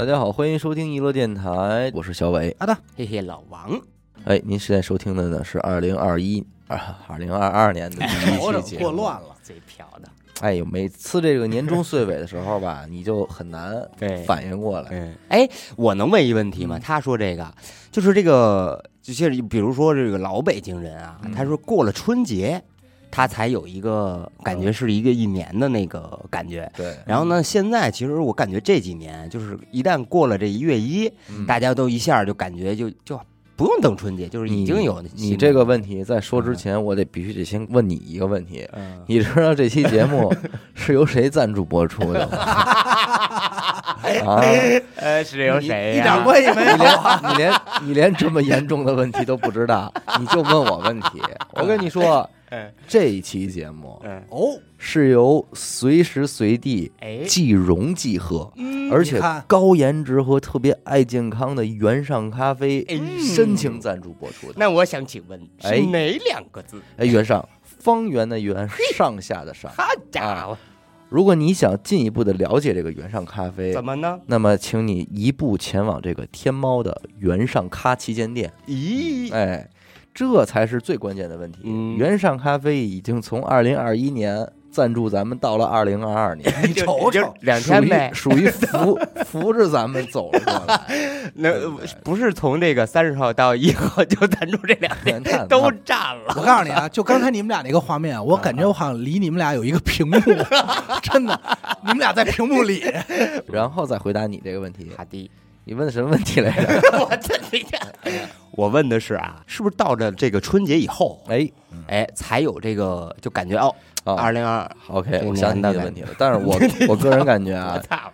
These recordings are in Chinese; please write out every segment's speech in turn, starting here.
大家好，欢迎收听娱乐电台，我是小伟。好的，嘿嘿，老王，哎，您现在收听的呢是二零二一啊二零二二年的第一瞅瞅期节目。过乱了。最飘的，哎呦，每次这个年终岁尾的时候吧，你就很难对反应过来。嗯，哎，我能问一问题吗？嗯他说这个就是这个，就是比如说这个老北京人啊，嗯他说过了春节，他才有一个感觉是一个一年的那个感觉。对，然后呢，现在其实我感觉这几年，就是一旦过了这一月一，嗯大家都一下就感觉就就不用等春节，就是已经有你这个问题在说之前，我得必须得先问你一个问题。嗯，你知道这期节目 是由谁赞助播出的吗？啊，呃，是由谁呀？一点关系没你有。连你连你连这么严重的问题都不知道，你就问我问题。我跟你说嗯，这一期节目嗯，哦，是由随时随地哎，即溶即喝，而且你看。高颜值和特别爱健康的原上咖啡哎深情赞助播出的。那我想请问哎。是哪两个字？哎，原上方圆的圆，上下的上。好家伙，如果你想进一步的了解这个原上咖啡，怎么呢？那么请你一步前往这个天猫的原上咖旗舰店。咦，哎，这才是最关键的问题。嗯原上咖啡已经从二零二一年赞助咱们到了二零二二年，你瞅瞅，两天呗。属于属于扶扶着咱们走了过来。那不是从这个三十号到一号就赞助这两天 那都占了。我告诉你啊，就刚才你们俩那个画面，我感觉我好像离你们俩有一个屏幕，真的，你们俩在屏幕里。然后再回答你这个问题。好的，你问的什么问题来着？我这你看，我问的是啊，是不是到了这个春节以后，哎，哎，才有这个就感觉哦，啊二零二，，OK，我想起你年的问题了。但是我我个人感觉我啊，操，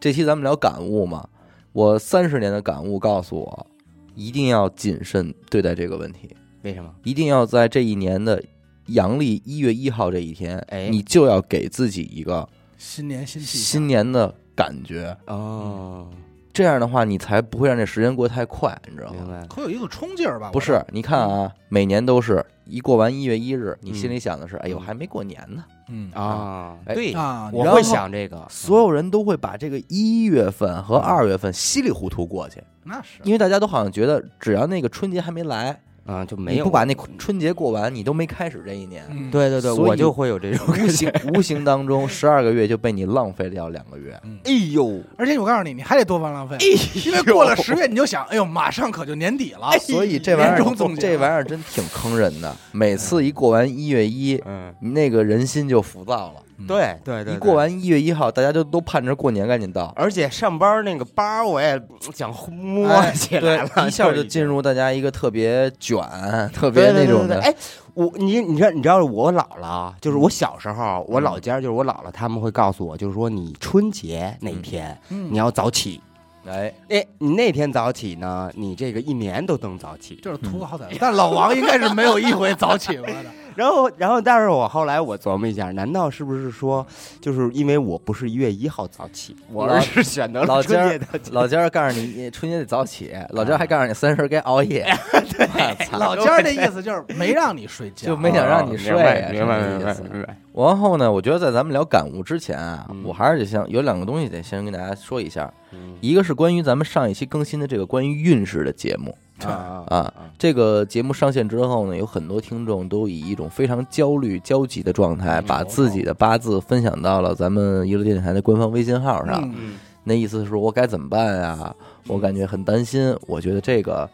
这期咱们聊感悟嘛，我三十年的感悟告诉我，一定要谨慎对待这个问题，为什么？一定要在这一年的阳历一月一号这一天，哎你就要给自己一个新年新气，新年的感觉。哦，这样的话，你才不会让这时间过太快，你知道吗？明白了。可有一个冲劲儿吧？不是，你看啊，每年都是一过完一月一日，你嗯心里想的是，哎呦，嗯还没过年呢。嗯啊，哎对，啊，我会然后想这个，所有人都会把这个一月份和二月份稀里糊涂过去，那是因为大家都好像觉得，只要那个春节还没来，啊，就没有你不把那春节过完，你都没开始这一年。嗯对对对，我就会有这种无形无形当中，十二个月就被你浪费掉两个月。嗯哎呦，而且我告诉你，你还得多方浪费，因为过了十月你就想，哎呦，马上可就年底了。所以这玩意儿这玩意儿真挺坑人的。每次一过完一月一，嗯，那个人心就浮躁了。对对对，一过完一月一号，大家就都盼着过年赶紧到，而且上班那个班儿我也想摸哎起来了，对，一下就进入大家一个特别卷、特别那种的。对对对。哎，我你你知道你知道我姥姥，就是我小时候，我老家就是我姥姥他们会告诉我，就是说你春节那天嗯。你要早起，哎，哎，你那天早起呢，你这个一年都能早起。就是图个好歹，但老王应该是没有一回早起过的。然后，然后，但是我后来我琢磨一下，难道是不是说，就是因为我不是一月一号早起，我是选择了老家儿春节早起？老家儿告诉你春节得早起，老家儿还告诉你三十该熬夜，对老家儿的意思就是没让你睡觉，就没想让你睡明白啊明白明是这意思白明白。然后呢，我觉得在咱们聊感悟之前啊，嗯我还是得先有两个东西得先跟大家说一下，嗯一个是关于咱们上一期更新的这个关于运势的节目啊啊，这个节目上线之后呢，有很多听众都以一种非常焦虑、焦急的状态，嗯。把自己的八字分享到了咱们娱乐电台的官方微信号上，那意思是说我该怎么办呀？我感觉很担心，我觉得这个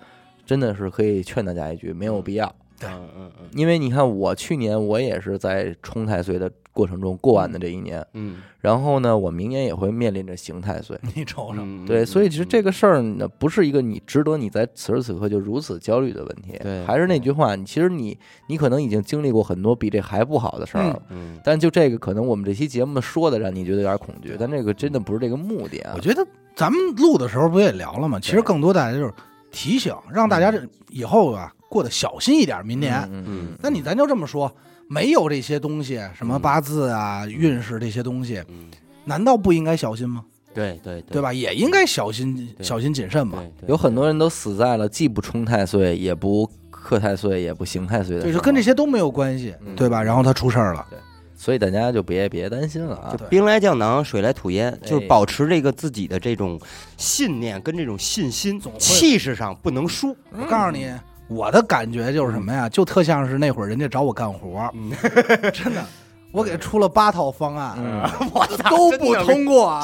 真的是可以劝大家一句，没有必要。嗯嗯嗯。因为你看，我去年我也是在冲太岁的过程中过完的这一年，嗯，然后呢，我明年也会面临着刑太岁。你瞅瞅，嗯对，所以其实这个个事儿呢，不是一个你值得你在此时此刻就如此焦虑的问题。对还是那句话，你其实你你可能已经经历过很多比这还不好的事儿。了，嗯。但就这个可能我们这期节目说的让你觉得有点恐惧，但这个真的不是这个目的啊。我。觉得咱们录的时候不也聊了吗？其实更多大家就是提醒，让大家这以后啊过得小心一点。明年，嗯嗯。那你咱就这么说，没有这些东西，什么嗯八字啊、运势这些东西，嗯，难道不应该小心吗？对对对？吧？也应该小心、小心谨慎吧。对，对有很多人都死在了既不冲太岁，也不克太岁，也不刑太岁的。就跟这些都没有关系，嗯对吧？然后他出事儿了，所以大家就别别担心了啊对。兵来将挡，水来土掩，就是哎保持这个自己的这种信念跟这种信心气势上不能输。我告诉你，我的感觉就是什么呀？就特像是那会儿人家找我干活儿，真的，我给出了八套方案，嗯，我都不通过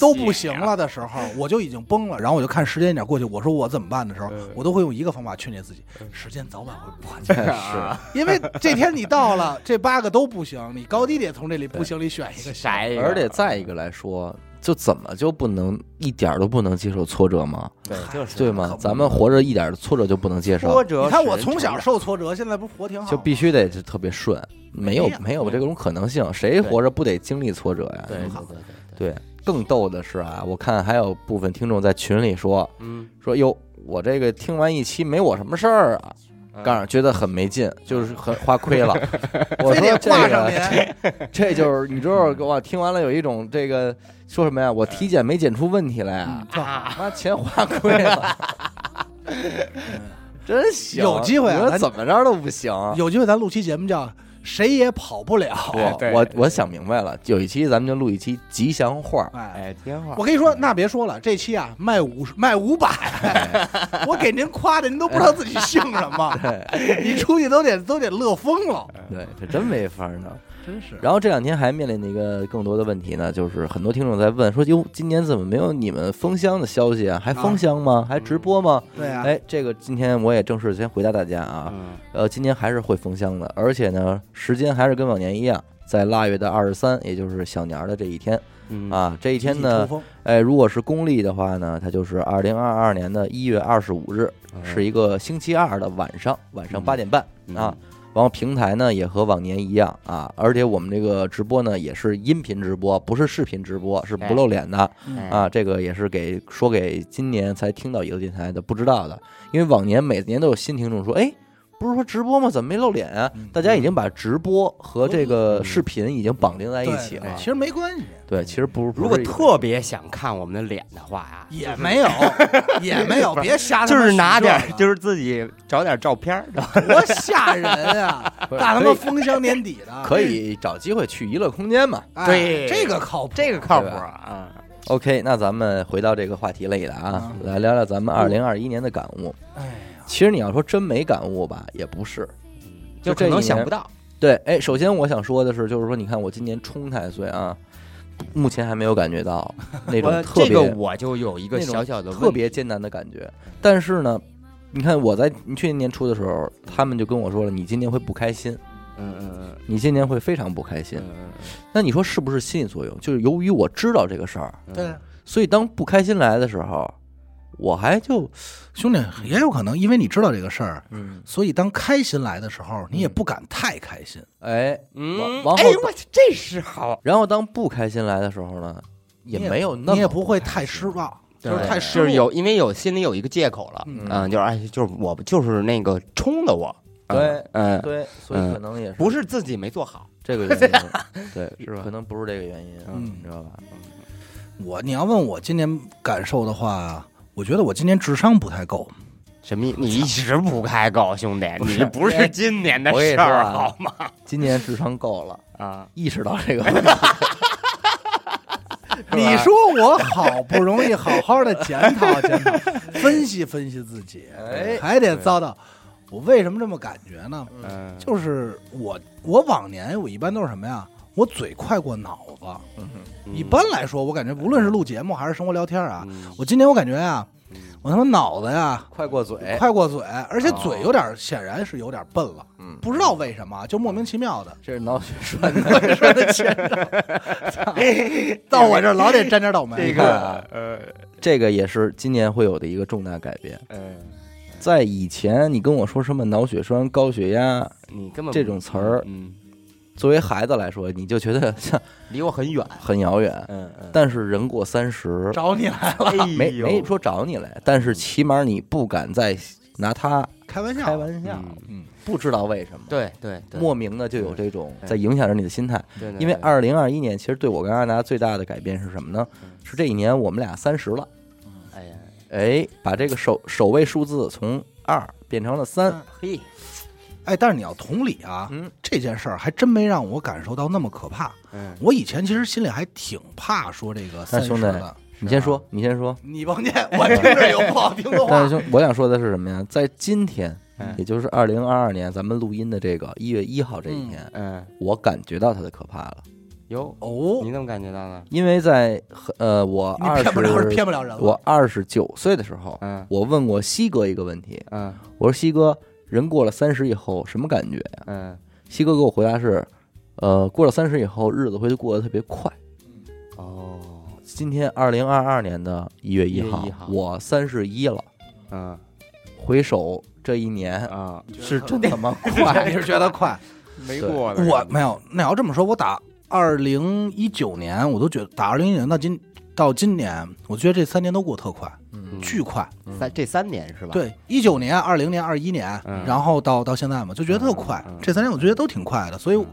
都不行了的时候，我就已经崩了。然后我就看时间点过去，我说我怎么办的时候，我都会用一个方法劝诫自己：时间早晚会过去。是。因为这天你到了，这八个都不行，你高低得从这里不行里选一个，而且再一个来说，就怎么就不能一点儿都不能接受挫折吗？对，就是对吗？咱们活着一点儿挫折就不能接受，挫折。你看我从小受挫折，现在不活挺好？就必须得是特别顺，没有没有这种可能性，谁活着不得经历挫折呀？对对对对，对，更逗的是啊，我看还有部分听众在群里说嗯，说哟，我这个听完一期没我什么事儿啊，嗯告诉觉得很没劲，就是很花亏了。我说这挂上个您。这就是你知道，我听完了有一种这个说什么呀？我体检没检出问题来啊，嗯妈钱花亏了，真行。有机会怎么着都不行。有机会咱录期节目叫“谁也跑不了。我对我我想明白了，有一期咱们就录一期吉祥话”。。哎，吉祥话。我，跟你说，那别说了，这期啊卖五十卖五百，我给您夸的，您都不知道自己姓什么，你出去都得都得乐疯了，对，这真没法弄。真是。然后这两天还面临的一个更多的问题呢，就是很多听众在问说：“哟，今年怎么没有你们封箱的消息啊？还封箱吗？还直播吗？”对啊，哎，这个今天我也正式先回答大家啊，嗯呃，今年还是会封箱的，而且呢，时间还是跟往年一样，在腊月的二十三，也就是小年儿的这一天嗯，啊。这一一天呢，风哎，如果是公历的话呢，它就是二零二二年的一月二十五日，是一个星期二的晚上，晚上嗯八点半啊。然后平台呢也和往年一样啊，而且我们这个直播呢也是音频直播，不是视频直播，是不露脸的。啊。这个也是给说给今年才听到一个电台的不知道的，因为往年每年都有新听众说，哎，不是说直播吗？怎么没露脸啊？嗯大家已经把直播和这个视频已经绑定在一起了。其实没关系，对，其实不是，如果特别想看我们的脸的话呀，也没有，也没有，别瞎就是拿点就是自己找点照片儿，多吓人啊！大他妈封箱年底的，可以找机会去娱乐空间嘛。哎对这个靠谱，这个靠谱啊。OK，那咱们回到这个话题类的啊，来聊聊咱们二零二一年的感悟。哎呀，其实你要说真没感悟吧，也不是。就可能想不到，对，哎，首先我想说的是，就是说，你看我今年冲太岁啊，目前还没有感觉到那种特别、这个我就有一个小小的特别艰难的感觉。但是呢，你看我在你去年年初的时候，他们就跟我说了，你今年会不开心，嗯嗯嗯你今年会非常不开心。嗯那你说是不是心理作用？就是由于我知道这个事儿，嗯，对，所以当不开心来的时候，我还就兄弟也有可能，因为你知道这个事儿，嗯，所以当开心来的时候，你也不敢太开心。哎，嗯。往，往哎呦我这是好，然后当不开心来的时候呢，也没有那么你也不会太失望，就是太失落。就是有，因为有心里有一个借口了，嗯。嗯，就是哎，就是我就是那个冲的我，对嗯，对，所以嗯。可能也是不是自己没做好，这个 原因，对，是吧？可能不是这个原因，嗯。你知道吧？我你要问我今年感受的话，我觉得我今年智商不太够。什么意？你一直不开够，兄弟，你不是今年的事儿啊好吗？今年智商够了，啊，意识到这个 问题，你说我好不容易好好的检讨检讨，分析分析自己，哎还得遭到。我为什么这么感觉呢？嗯，就是我我往年我一般都是什么呀？我嘴快过脑子。嗯一般来说，我感觉无论是录节目还是生活聊天啊，嗯我今年我感觉呀嗯，我他妈脑子呀快过嘴，快过嘴，而且哦嘴有点显然是有点笨了，嗯，不知道为什么就莫名其妙的。这是脑血 栓的，我说的前兆，到我这儿老得沾点倒霉。这个呃这个也是今年会有的一个重大改变。嗯，在以前，你跟我说什么脑血栓、高血压，你根本这种词儿嗯，作为孩子来说，你就觉得像 离我很远，很遥远。嗯嗯，但是人过三十，找你来了，哎没没说找你来，但是起码你不敢再拿他开玩笑，开玩笑，嗯嗯，不知道为什么，对对对，莫名的就有这种在影响着你的心态。对因为二零二一年，其实对我跟阿达最大的改变是什么呢嗯？是这一年我们俩三十了，哎呀，哎，把这个首首位数字从二变成了三，嘿，哎，但是你要同理啊，嗯这件事儿还真没让我感受到那么可怕。嗯，我以前其实心里还挺怕说这个三十兄弟的。你先说，你先说。你甭念，我听着有不好听的话 但是。兄，我想说的是什么呀？在今天，嗯也就是二零二二年咱们录音的这个一月一号这一天，嗯，我感觉到它的可怕了。哟，哦，你怎么感觉到呢？因为在呃，我你二骗不了人，十骗不了人了。我二十九岁的时候，嗯我问过西哥一个问题，嗯我说西哥，人过了三十以后什么感觉呀？嗯，西哥给我回答是，呃，过了三十以后，日子会过得特别快。哦，今天二零二二年的一月一1月号1号，我三十一了。嗯回首这一年，啊，是真他妈快 你。是觉得快？没过的我没有。那要这么说，我打二零一九年，我都觉得打二零一九年到今到今年，我觉得这三年都过特快，嗯巨快。三这三年是吧？，对，一九年、二零年、二一年，嗯然后到到现在嘛，就觉得特快。这三年我觉得都挺快的，所以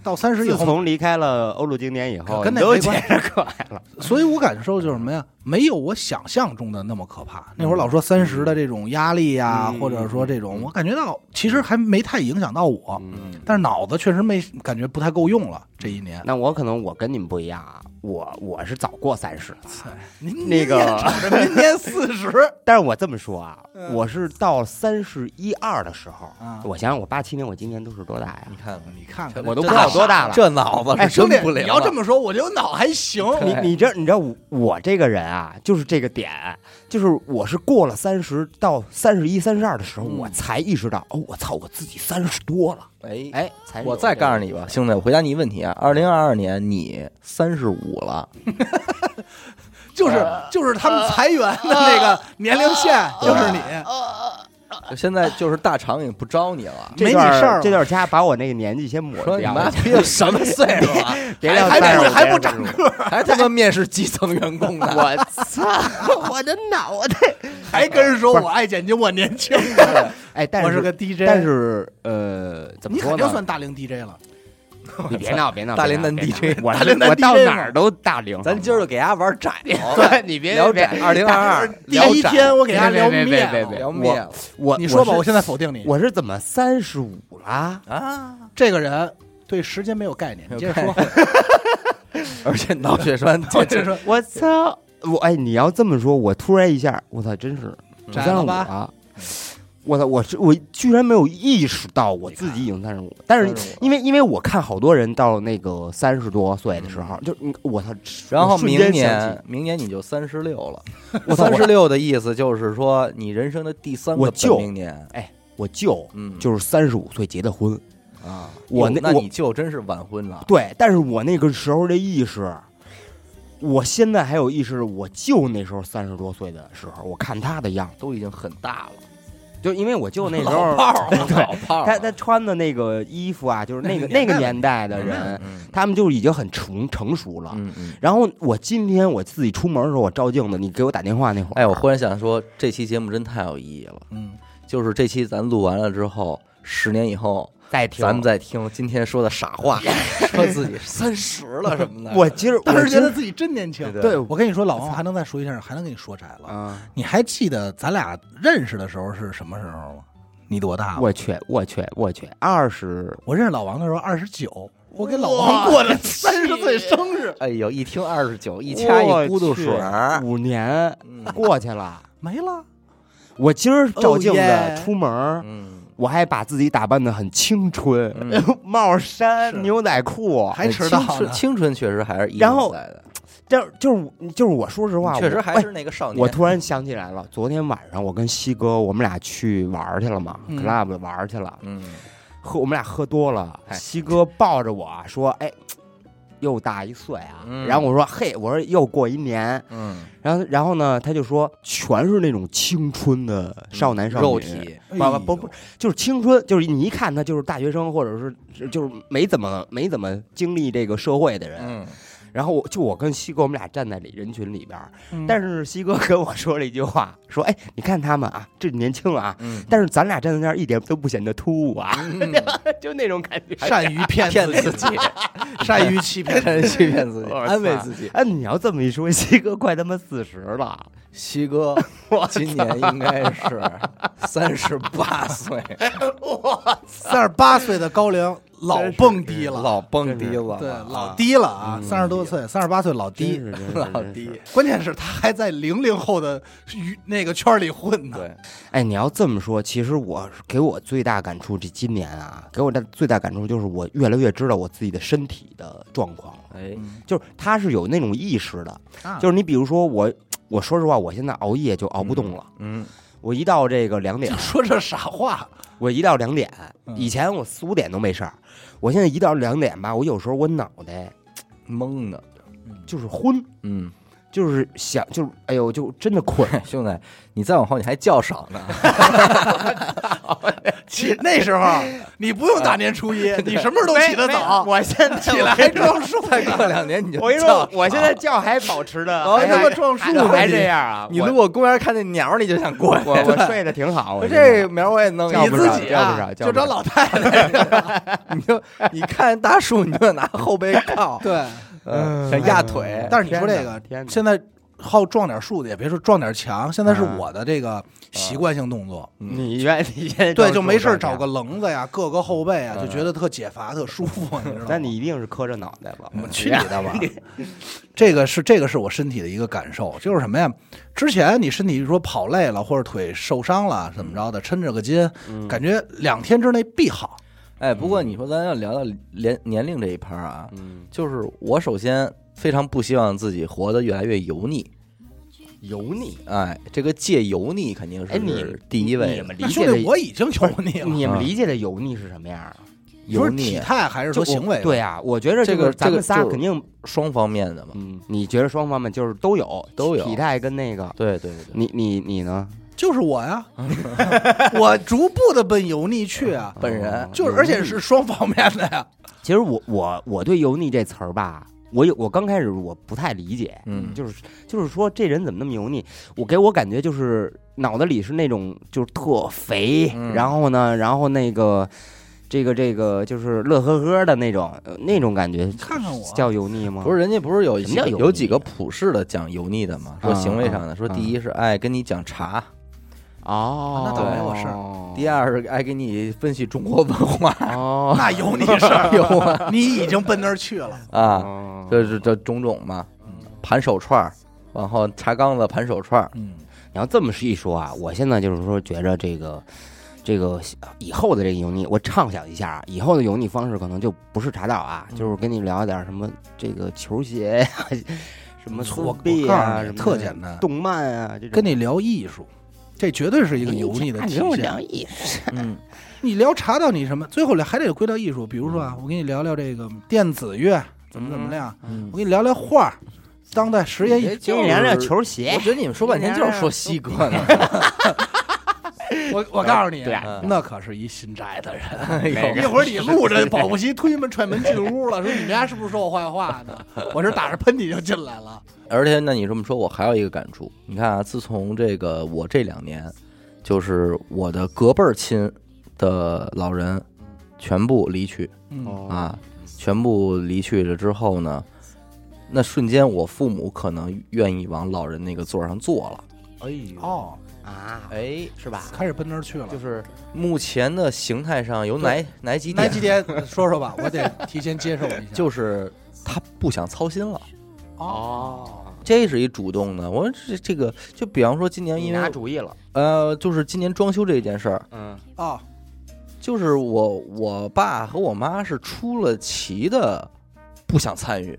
到三十以后，自从离开了欧陆经典以后，跟那没关觉着快了。所以我感受就是什么呀？没有我想象中的那么可怕。那会儿老说三十的这种压力呀，嗯或者说这种，我感觉到其实还没太影响到我，嗯，但是脑子确实没感觉不太够用了。这一年，那我可能我跟你们不一样啊，我我是早过三十，您那个明年四十，但是我这么说啊，嗯我是到三十一二的时候，啊我想想我八七年，我今年都是多大呀你？看看，你看看，我都不知道多大了。这脑子哎，是兄弟真不，灵你要这。么说，我觉得脑还行。你你这你知道我我这个人啊，就是这个点，就是我是过了三十到三十一、三十二的时候，嗯我才意识到，哦，我操，我自己三十多了，哎，哎，才我再告诉你吧，兄弟，我回答你一问题啊，二零二二年你三十五了，就是就是他们裁员的那个年龄线，就是你。就 现在就是大厂也不招你了。没你这段事儿了这段掐把我那个年纪先抹说你掉，妈逼的什么岁数了？别让还不三十五还不长个儿，还他妈面试基层员工呢？我操，我的脑袋！还跟人说我爱剪辑，我年轻的，哎，但是我是个 DJ。但是呃，怎么你说呢？肯定算大龄 DJ 了。你别闹，别闹，大连男别闹别 DJ 闹我大龄男我到 DJ 哪儿都大龄。咱今儿就给大家玩窄 了，对你别别聊窄，二零二二第一天我给他聊别别灭了别别别聊灭了我你说吧，我我现在否定你。我是怎么三十五啦？啊！这个人对时间没有概念，你接着说。而且脑血栓，我接着说，我操！我哎，你要这么说，我突然一下，我操，真是窄三十五了吧？了。我操！我是我居然没有意识到我自己已经三十五，但是因为因为我看好多人到那个三十多岁的时候，就你我操，然后明年明年你就三十六了。我操三十六的意思就是说你人生的第三个我舅本命年。我舅嗯，就是三十五岁结的婚，啊，我那我那你舅真是晚婚了。对，但是我那个时候的意识，我现在还有意识，我舅那时候三十多岁的时候，我看他的样，都已经很大了，就因为我舅那时候 他他穿的那个衣服啊，就是那个那个 年代的人，嗯他们就已经很成成熟了。嗯嗯。然后我今天我自己出门的时候，我照镜子，你给我打电话那会儿，哎，我忽然想说，这期节目真太有意义了。嗯，就是这期咱录完了之后，十年以后，再听咱们再听今天说的傻话，说自己三十了什么的。我今儿当时觉得自己真年轻。对对我跟你说，老王还能再说一下，还能跟你说窄了。啊，你还记得咱俩认识的时候是什么时候吗？你多大？我去我去我去，二十我认识老王的时候二十九，我给老王过了三十岁生日，哎呦，一听二十九，一掐一咕嘟水儿，五年嗯过去了。没了。我今儿照镜 Oh, yeah 子出门，嗯，我还把自己打扮的很青春，嗯。帽衫、牛仔裤，还迟到青春呢。青春确实还是一然后在的，这就是就是我说实话，确实还是那个少年。我突然想起来了，昨天晚上我跟西哥我们俩去玩去了嘛、嗯。c l u b 玩去了，嗯，喝我们俩喝多了，哎。西哥抱着我说：“哎，又大一岁啊。嗯然后我说：“嘿，我说又过一年。嗯，”然后然后呢，他就说全是那种青春的少男少女，肉体，不不不不，就是青春，就是你一看他就是大学生，或者是就是没怎么没怎么经历这个社会的人。嗯，然后我就我跟西哥我们俩站在里人群里边但是西哥跟我说了一句话，说：“哎，你看他们啊，这年轻啊，嗯，但是咱俩站在那儿一点都不显得突兀啊，嗯 就那种感觉。”善于骗骗自自己，善于欺骗。骗欺骗自己，安慰自己。哎，你要这么一说，西哥快他妈四十了，西哥 今年应该是三十八岁，三十八岁的高龄老蹦迪了，老蹦迪了，对，啊。老低了啊，嗯。三十多岁，三十八岁老低。老低。关键是他还在零零后的娱那个圈里混呢。对，哎，你要这么说，其实我给我最大感触，这今年啊，给我的最大感触就是我越来越知道我自己的身体的状况了，哎，就是他是有那种意识的，啊。就是你比如说我，我说实话，我现在熬夜就熬不动了，嗯，我一到这个两点，说这傻话，我一到两点，嗯以前我四五点都没事儿，我现在一到两点吧，我有时候我脑袋懵的，就是昏，嗯，就是想，就是哎呦，就真的困。兄弟，你再往后你还觉少呢，起那时候你不用大年初一，你什么时候都起得早，我现在起来还撞树再过两年你就我跟你较说，我现在觉还保持的，哦还他妈撞树还这样啊！我你路过公园看见鸟儿，你就想过去。我我睡得挺好，我这苗我也弄叫你自己啊就找老太太。你就你看大树，你就拿后背靠，对，嗯，想压腿。但是你说这个现在好撞点树的，也别说撞点墙，现在是啊我的这个习惯性动作。你愿你现在对，就没事找个棱子呀，硌个后背啊，嗯就觉得特解乏、特舒服，你知道吗？那你一定是磕着脑袋吧。我去你的吧！这个是这个是我身体的一个感受，就是什么呀？之前你身体说跑累了或者腿受伤了怎么着的，抻着个筋，嗯感觉两天之内必好。哎，不过你说咱要聊到年年龄这一盘儿啊，嗯，就是我首先非常不希望自己活得越来越油腻。油腻。哎，这个戒油腻肯定哎，你是第一位的。你们理那兄弟，解的我已经油腻了。你们啊理解的油腻是什么样啊？油你说是体腻态还是说就行为？对，啊，我觉得这个就是咱们这个就仨肯定，双方面的嘛。嗯，你觉得双方面就是都有都有体态跟那个，对对对，你你你呢？就是我呀，我逐步的奔油腻去啊，本人。哦就是而且是双方面的呀。其实我我我对油腻这词儿吧，我有我刚开始我不太理解，嗯。就是就是说这人怎么那么油腻？我给我感觉就是脑子里是那种就是特肥，嗯。然后呢，然后那个这个这个就是乐呵呵的那种呃那种感觉，看看我。叫油腻吗？不是人家不是有什么叫油腻有几个普世的讲油腻的吗？说啊行为上的，说啊。第一是爱跟你讲茶，哦，那倒没我事儿。第二是爱给你分析中国文化哦。那有你事儿，有啊。你已经奔那儿去了。啊，哦这是这种种嘛，盘手串儿，然后茶缸子盘手串儿，嗯，你要这么一说啊，我现在就是说觉着这个。这个以后的这个油腻，我畅想一下啊，以后的油腻方式可能就不是茶道啊，就是跟你聊点什么这个球鞋呀、什么我我币啊，什么特简单。动漫啊，这种。跟你聊艺术，这绝对是一个油腻的体现。艺术，嗯，你聊茶到，你什么？最后还得归到艺术。比如说啊，我跟你聊聊这个电子乐怎么怎么样，嗯我跟你聊聊画，当代实验艺术。跟你聊聊球鞋我，觉得你们说半天就是说西哥呢，我我告诉你，对啊那可是一心宅的人。一会儿你录着，保不齐推门踹门进屋了，说你们家是不是说我坏话呢？我这打着喷嚏就进来了。而且那你这么说，我还有一个感触，你看啊，自从这个我这两年，就是我的隔辈儿亲的老人全部离去嗯，啊，全部离去了之后呢，那瞬间我父母可能愿意往老人那个座上坐了。哎呦哦，啊，哎，是吧？开始奔那儿去了。就是目前的形态上有哪哪几点？哪几点？说说吧，我得提前接受一下。就是他不想操心了，哦，这是一主动的。我说这这个，就比方说今年因为拿主意了，呃，就是今年装修这件事儿，嗯，哦，就是我我爸和我妈是出了奇的不想参与。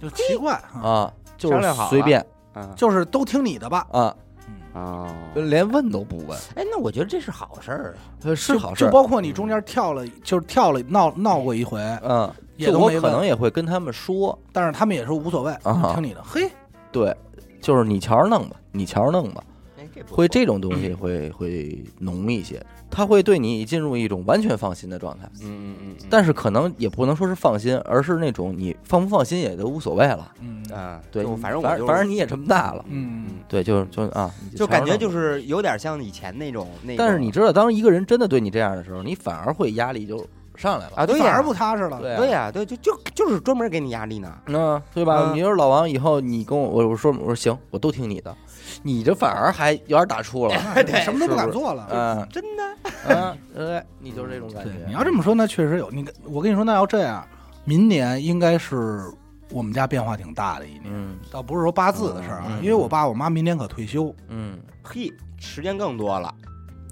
就奇怪啊，啊，就是商量好随便。啊就是都听你的吧。啊，哦，连问都不问，哎，那我觉得这是好事儿啊。呃是好事儿。就包括你中间跳了，就是跳了闹闹过一回，嗯，也我可能也会跟他们说，但是他们也说无所谓，啊听你的。嘿，对，就是你瞧着弄吧，你瞧着弄吧，会这种东西会会浓一些，他会对你进入一种完全放心的状态。嗯嗯嗯嗯，但是可能也不能说是放心，而是那种你放不放心也都无所谓了。嗯啊，对，反正我反正反正你也这么大了，嗯，对，就就啊，就感觉就是有点像以前那种那个。但是你知道，当一个人真的对你这样的时候，你反而会压力就上来了。啊，对呀反而，不踏实了。对啊对呀，对，就就就是专门给你压力呢。嗯，对吧？嗯你说老王以后你跟我我我说我说行，我都听你的，你这反而还有点打怵了，对，什么都不敢做了。嗯。真的，嗯，对，你就是这种感对觉。，你要这么说，那确实有。你我跟你说，那要这样，明年应该是我们家变化挺大的一年。嗯。倒不是说八字的事儿啊，因为我爸我妈明年可退休，嗯。嘿，时间更多了，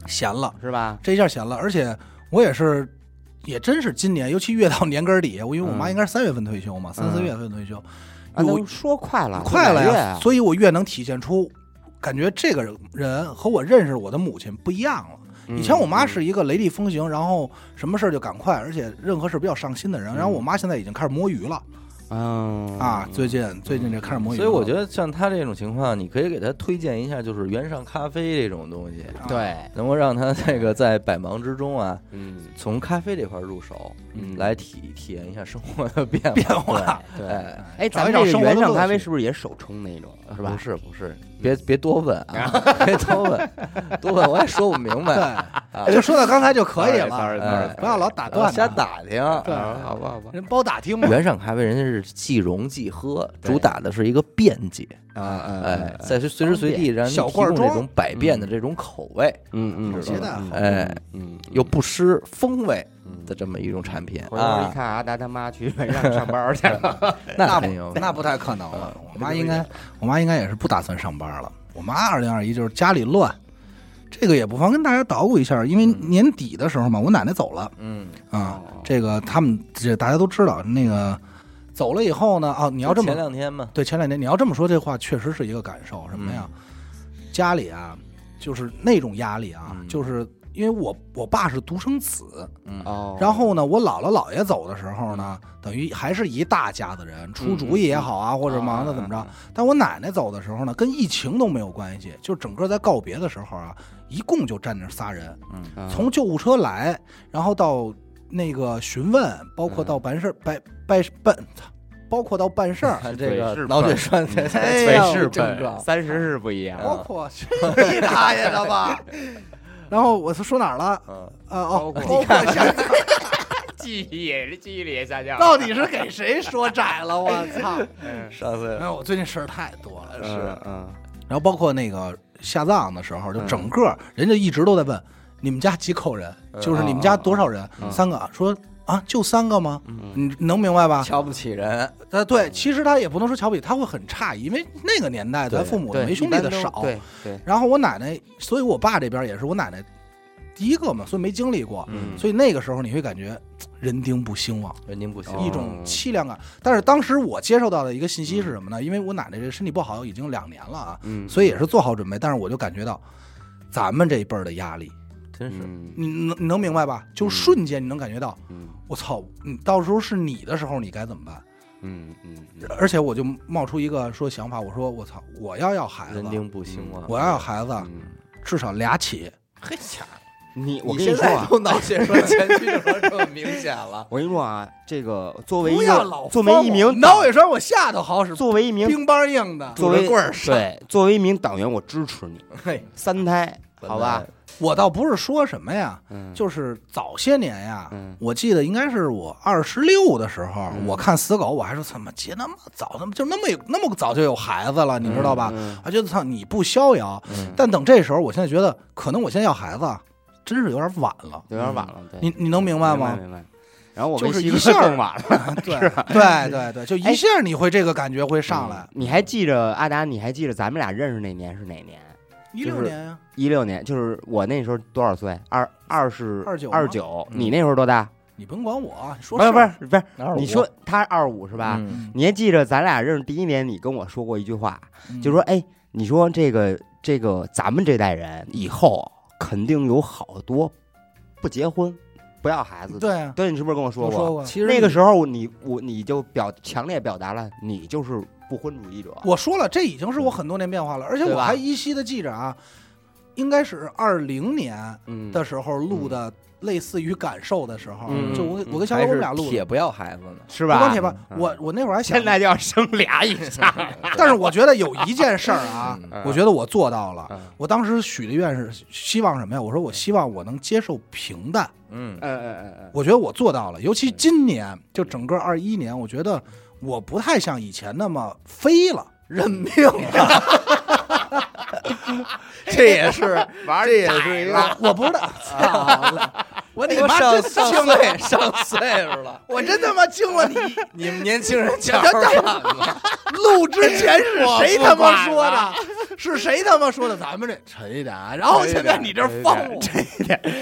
闲了，是吧？这一下闲了，而且我也是，也真是今年，尤其越到年根儿底下，我因为我妈嗯。应该是三月份退休嘛，三四嗯。月份退休，啊，有说快了，快了呀，所以我越能体现出，感觉这个人和我认识我的母亲不一样了。以前我妈是一个雷厉风行，然后什么事儿就赶快，而且任何事比较上心的人。然后我妈现在已经开始摸鱼了。嗯啊，最近最近这开始摸鱼。所以我觉得像他这种情况，你可以给他推荐一下，就是原上咖啡这种东西，啊。对，能够让他这个在百忙之中啊，嗯。从咖啡这块入手，嗯。来体体验一下生活的变变化。对。哎，咱们这个原上咖啡是不是也手冲那种，是吧？不？是不是，别别多问啊，别多问，多问我也说不明白。对，就说到刚才就可以了，哎不要老打断，瞎。打听。好吧，好吧，人包打听嘛，原上咖啡人家是即溶即喝，主打的是一个便捷，啊啊，哎，在随随时随地让你小提供这种百变的这种口味，嗯嗯，哎，嗯，又不失风味嗯的这么一种产品回头一啊，看阿达他妈去原上上班去了，那不那不太可能嗯了。我妈应该，我妈应该也是不打算上班了。我妈二零二一就是家里乱，这个也不妨跟大家捣鼓一下，因为年底的时候嘛，我奶奶走了嗯，啊哦。这个他们这大家都知道，那个走了以后呢，啊，你要这么前两天嘛，对前两天你要这么说这话，确实是一个感受，什么呀？家里啊，就是那种压力啊，嗯就是因为我我爸是独生子，嗯。哦，然后呢，我姥姥姥爷走的时候呢，等于还是一大家子人出主意也好啊，或者忙的怎么着。但我奶奶走的时候呢，跟疫情都没有关系，就整个在告别的时候啊，一共就站那仨人，嗯。嗯从救护车来，然后到那个询问，包括到办事儿办办办，包括到办事儿，这个脑血笨栓才哎才呀才是是症状，三十是不一样，包括去你大爷的吧！然后我说哪儿了？嗯，啊哦，包括下 记忆也是记忆力也下降到底是给谁说窄了？我操！上次哎，我最近事儿太多了。是嗯然后包括那个下葬的时候，就嗯整个人家一直都在问你们家几口人，嗯就是你们家多少人？嗯三个。说啊，就三个吗？嗯你能明白吧？瞧不起人，呃，对，其实他也不能说瞧不起，他会很诧异，因为那个年代咱父母，没兄弟的少。对对，然后我奶奶，所以我爸这边也是我奶奶第一个嘛，所以没经历过，嗯所以那个时候你会感觉人丁不兴旺，人丁不兴，一种凄凉感。但是当时我接受到的一个信息是什么呢？因为我奶奶这身体不好已经两年了啊，嗯，所以也是做好准备，但是我就感觉到咱们这一辈儿的压力，真是，嗯你能你能明白吧？就瞬间你能感觉到，嗯我操，你到时候是你的时候，你该怎么办？嗯嗯而且我就冒出一个说想法，我说我操，我要要孩子人，丁不兴旺，我要要孩子，嗯，至少俩起。嘿呀，你我现在跟你说啊，都脑血栓前驱症这么明显了，我跟你说啊，这个作为一个不要老作为一名脑血栓，我下头好使，作为一名冰棒硬的。作为棍儿上对作为一名党员，我支持你 嘿，三胎，好吧？我倒不是说什么呀，嗯，就是早些年呀，嗯我记得应该是我二十六的时候，嗯我看死狗，我还说怎么结那么早，怎么就那么有那么早就有孩子了，你知道吧？嗯我觉得操你不逍遥，嗯但等这时候，我现在觉得可能我现在要孩子啊，真是有点晚了。有点晚了，对，你你能明白吗？明白。然后我就是一下晚了，对对对对，就一下你会这个感觉会上来嗯。你还记着阿达？你还记着咱们俩认识那年是哪年？一就是六年呀，一六年，就是我那时候多少岁？二二十二九二九。嗯你那时候多大？你甭管我，你说不是不是不是，你说他二五是吧？嗯你还记着咱俩认识第一年，你跟我说过一句话，嗯就说哎，你说这个这个咱们这代人以后肯定有好多不结婚、不要孩子。对啊，对，你是不是跟我说过？我说过，其实那个时候你我你就表强烈表达了你就是不婚主义者。我说了，这已经是我很多年变化了，而且我还依稀的记着啊，应该是二零年嗯的时候录的，类似于感受的时候，嗯就我嗯我跟小伟我们俩录的。铁不要孩子呢？是吧？光铁吧，嗯我我那会儿还想现，在就要生俩以上，但是我觉得有一件事儿啊 嗯，我觉得我做到了。嗯我当时许的愿是希望什么呀？我说我希望我能接受平淡。嗯哎哎哎哎，我觉得我做到了，尤其今年，就整个二一年，我觉得我不太像以前那么飞了。认命了！这也是，玩这也是一个 我不知道，操了！我你妈上真上了，岁上岁数了，我真他妈惊了！你你们年轻人瞧这这反了，录之前是谁他妈说的？是谁他妈说的？咱们这沉一点啊，然后现在你这放我，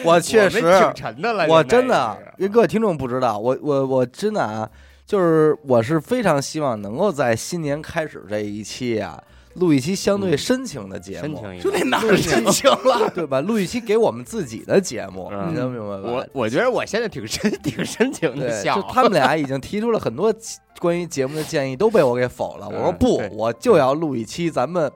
我确实挺沉的了，我真的因为各位听众不知道，我我我真的啊，就是我是非常希望能够在新年开始这一期啊，录一期相对深情的节目，深情一就那。哪儿深情 了？对吧？录一期给我们自己的节目，嗯你能明白吧？我我觉得我现在挺深 挺深情的，笑就，他们俩已经提出了很多关于节目的建议，都被我给否了。我说嗯不，我就要录一期咱们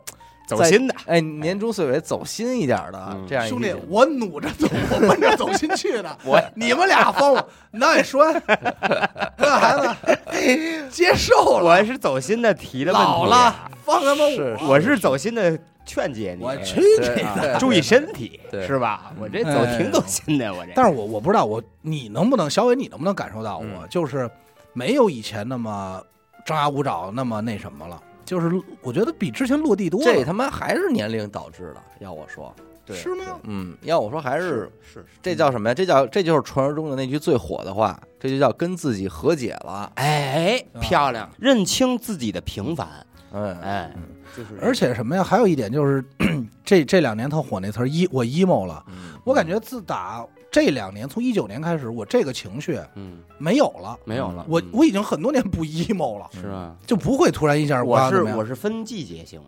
走心的。哎年终岁尾走心一点的嗯这样兄弟，我努着走，我奔着走心去的。我你们俩放我，那也说，这孩子接受了，我是走心的提的问题啊老了，放他妈是我，我是走心的劝解你，我去你的！注意身体，是吧？我这走哎挺走心的，我这。但是我我不知道我你能不能小伟，你能不能感受到我、嗯就是没有以前那么张牙舞爪，那么那什么了。就是我觉得比之前落地多了，这他妈还是年龄导致的。要我说，对是吗？嗯，要我说还是是是，这叫什么呀？这叫这就是传说中的那句最火的话，这就叫跟自己和解了。哎，漂亮，认清自己的平凡，嗯，哎，就是，而且什么呀？还有一点就是，这这两年特火那词儿 e 我 emo 了。嗯我感觉自打这两年，从一九年开始，我这个情绪嗯，没有了。没有了，我嗯我已经很多年不 emo 了，是啊？就不会突然一下我是我是分季节性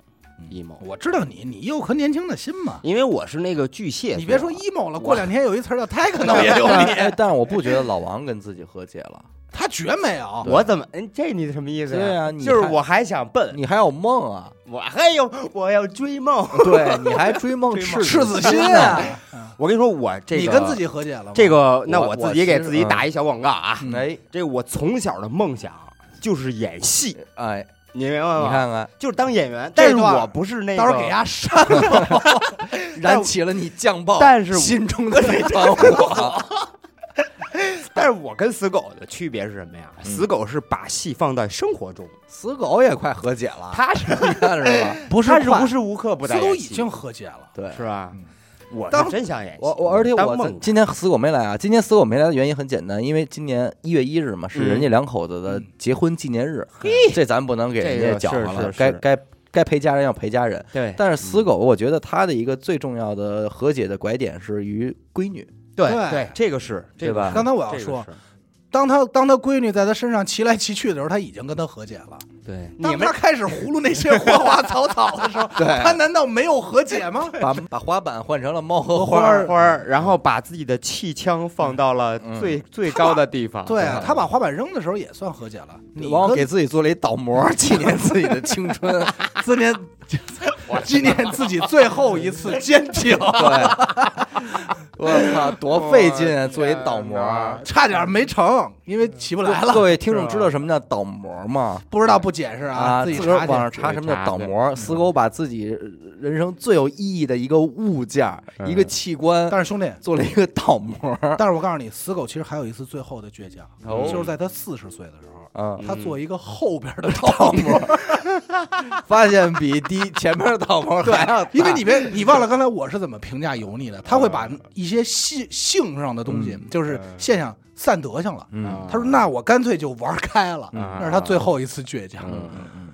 emo，我知道你，你有颗年轻的心嘛。因为我是那个巨蟹，你别说 emo 了，过两天有一词儿叫 techno 也有你，但哎，但是我不觉得老王跟自己和解了，他绝没有。我怎么？嗯，这你什么意思呀？对啊就是我还想奔，你还有梦啊？我还有我要追梦。对，你还追梦 赤赤子心啊！我跟你说，我这个你跟自己和解了吗？这个，那我我自己给自己打一小广告啊。嗯哎这我从小的梦想就是演戏，哎，你明白吗？你，看看，就是当演员，但是我不是那个，到时候给丫删了。燃起了你酱爆但是心中的那团火。但是我跟死狗的区别是什么呀？嗯死狗是把戏放在生活中，死狗也快和解了，他是你看是吧？不是他是无时无刻不在死狗已经和解了。对，是吧嗯？我当是真想演戏，我我而且我今天死狗没来啊，今天死狗没来的原因很简单，因为今年一月一日嘛，是嗯人家两口子的结婚纪念日，这咱不能给人家搅和了，该该该陪家人要陪家人。对但是死狗，我觉得他的一个最重要的和解的拐点是于闺女，对对对，这个是这个对吧刚才我要说当他当他闺女在他身上骑来骑去的时候，他已经跟他和解了。对，当你们他开始葫芦那些花花草草的时候，对他难道没有和解吗？把把滑板换成了猫和花花儿，花儿，然后把自己的气枪放到了嗯最最高的地方。对啊，他把滑板扔的时候也算和解了。你往往给自己做了一倒模，纪念自己的青春。纪念 纪念自己最后一次坚挺，对，我操，多费劲啊！做一倒模。差点没成，因为起不来了各。位听众知道什么叫倒模吗？不知道不解释啊，自己。网上查什么叫倒模。死狗把自己人生最有意义的一个物件、嗯一个器官但是兄弟，做了一个倒模。但是我告诉你，死狗其实还有一次最后的倔强，哦就是在他四十岁的时候，嗯，他做一个后边的倒模。发现比第一前面的倒模还要，因为你别你忘了刚才我是怎么评价油腻的，他会把一些性性上的东西，就是现象散德性了。嗯他说：“那我干脆就玩开了。”嗯那是他最后一次倔强。嗯嗯嗯。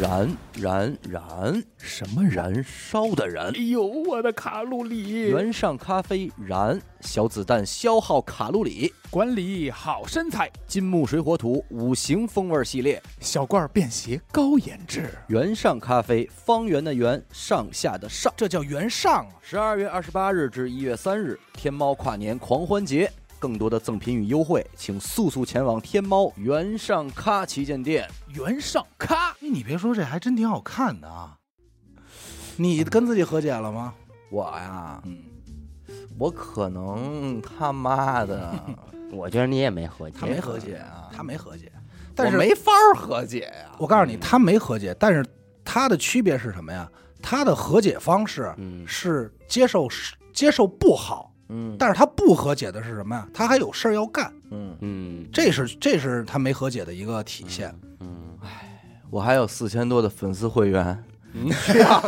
燃燃燃，什么燃烧的燃？哎呦，我的卡路里原上咖啡燃，小子弹消耗卡路里。管理好身材，金木水火土五行风味系列，小罐便携高颜值。原上咖啡，方圆的圆，上下的上。这叫原上啊！十二月二十八日至一月三日，天猫跨年狂欢节，更多的赠品与优惠，请速速前往天猫原上咖旗舰店。原上咖，哎，你别说，这还真挺好看的啊！你跟自己和解了吗？我呀，嗯，我可能他妈的，我觉得你也没和解，他没和解啊他没和解，但是没法儿和解呀。我告诉你，他没和解，但是他的区别是什么呀？他的和解方式嗯是接受接受不好，嗯但是他不和解的是什么呀？他还有事儿要干，嗯，嗯，这是这是他没和解的一个体现。嗯，哎我还有四千多的粉丝会员，需要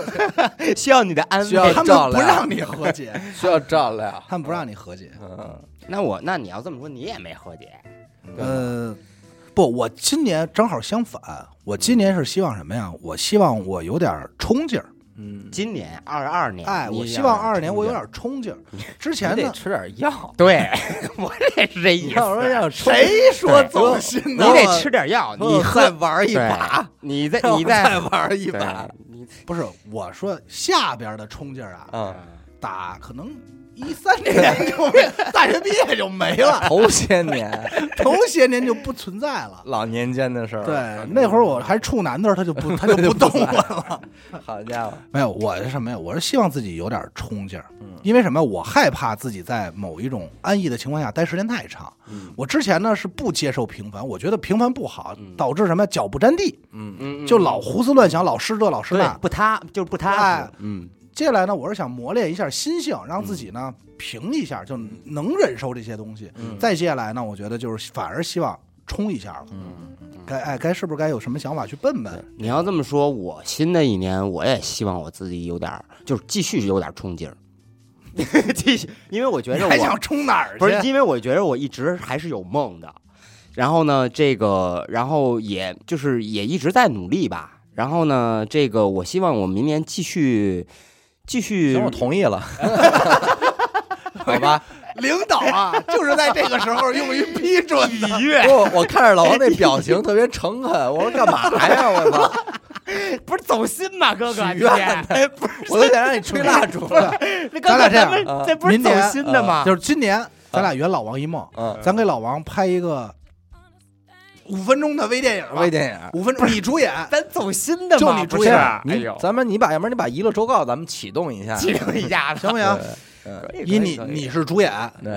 需要你的安需要慰。他照料们不让你和解，需要照料。他们不让你和解。嗯那我那你要这么说，你也没和解。呃，不，我今年正好相反，我今年是希望什么呀？我希望我有点冲劲儿。嗯，今年二二年，哎，我希望要二二年我有点冲劲儿。之前呢，得吃点药。对 我也是这意思。要说要谁说对走心你？得吃点药，你再玩一把，你再 你再再玩一把。你不是我说下边的冲劲儿啊，嗯，打可能一三年就没，大学毕业就没了，头些年头些年就不存在了。老年间的事儿。对，那会儿我还处男的时候，他就不他就不动我了。好家伙，没有，我是什么呀？我是希望自己有点冲劲儿，嗯因为什么？我害怕自己在某一种安逸的情况下待时间太长。嗯我之前呢是不接受平凡，我觉得平凡不好嗯，导致什么呀？脚不沾地，嗯嗯，就老胡思乱想，老是这老是对那。不塌就是不踏哎实。嗯接下来呢，我是想磨练一下心性，让自己呢平一下，就能忍受这些东西。嗯再接下来呢，我觉得就是反而希望冲一下了。嗯该哎该是不是该有什么想法去奔奔？你要这么说，我新的一年我也希望我自己有点儿，就是继续有点冲劲儿，继续，因为我觉得我还想冲哪儿去？不是，因为我觉得我一直还是有梦的，然后呢，这个，然后也就是也一直在努力吧，然后呢，这个我希望我明年继续继续行，我同意了。好吧，领导啊，就是在这个时候用于批准的。不，我看着老王那表情特别诚恳，我说干嘛呀？我操，不是走心吗，哥哥？许愿哎，不是，我都想让你吹蜡烛了。咱俩这样这不是走心的吗？就是今年，咱俩圆老王一梦，嗯，咱给老王拍一个五分钟的微电影吧。微电影。五分钟，你主演。咱走心的吗？就你主演咱们你把，要不然你把娱乐周告咱们启动一下，启动一下，行不行？嗯以你你是主演，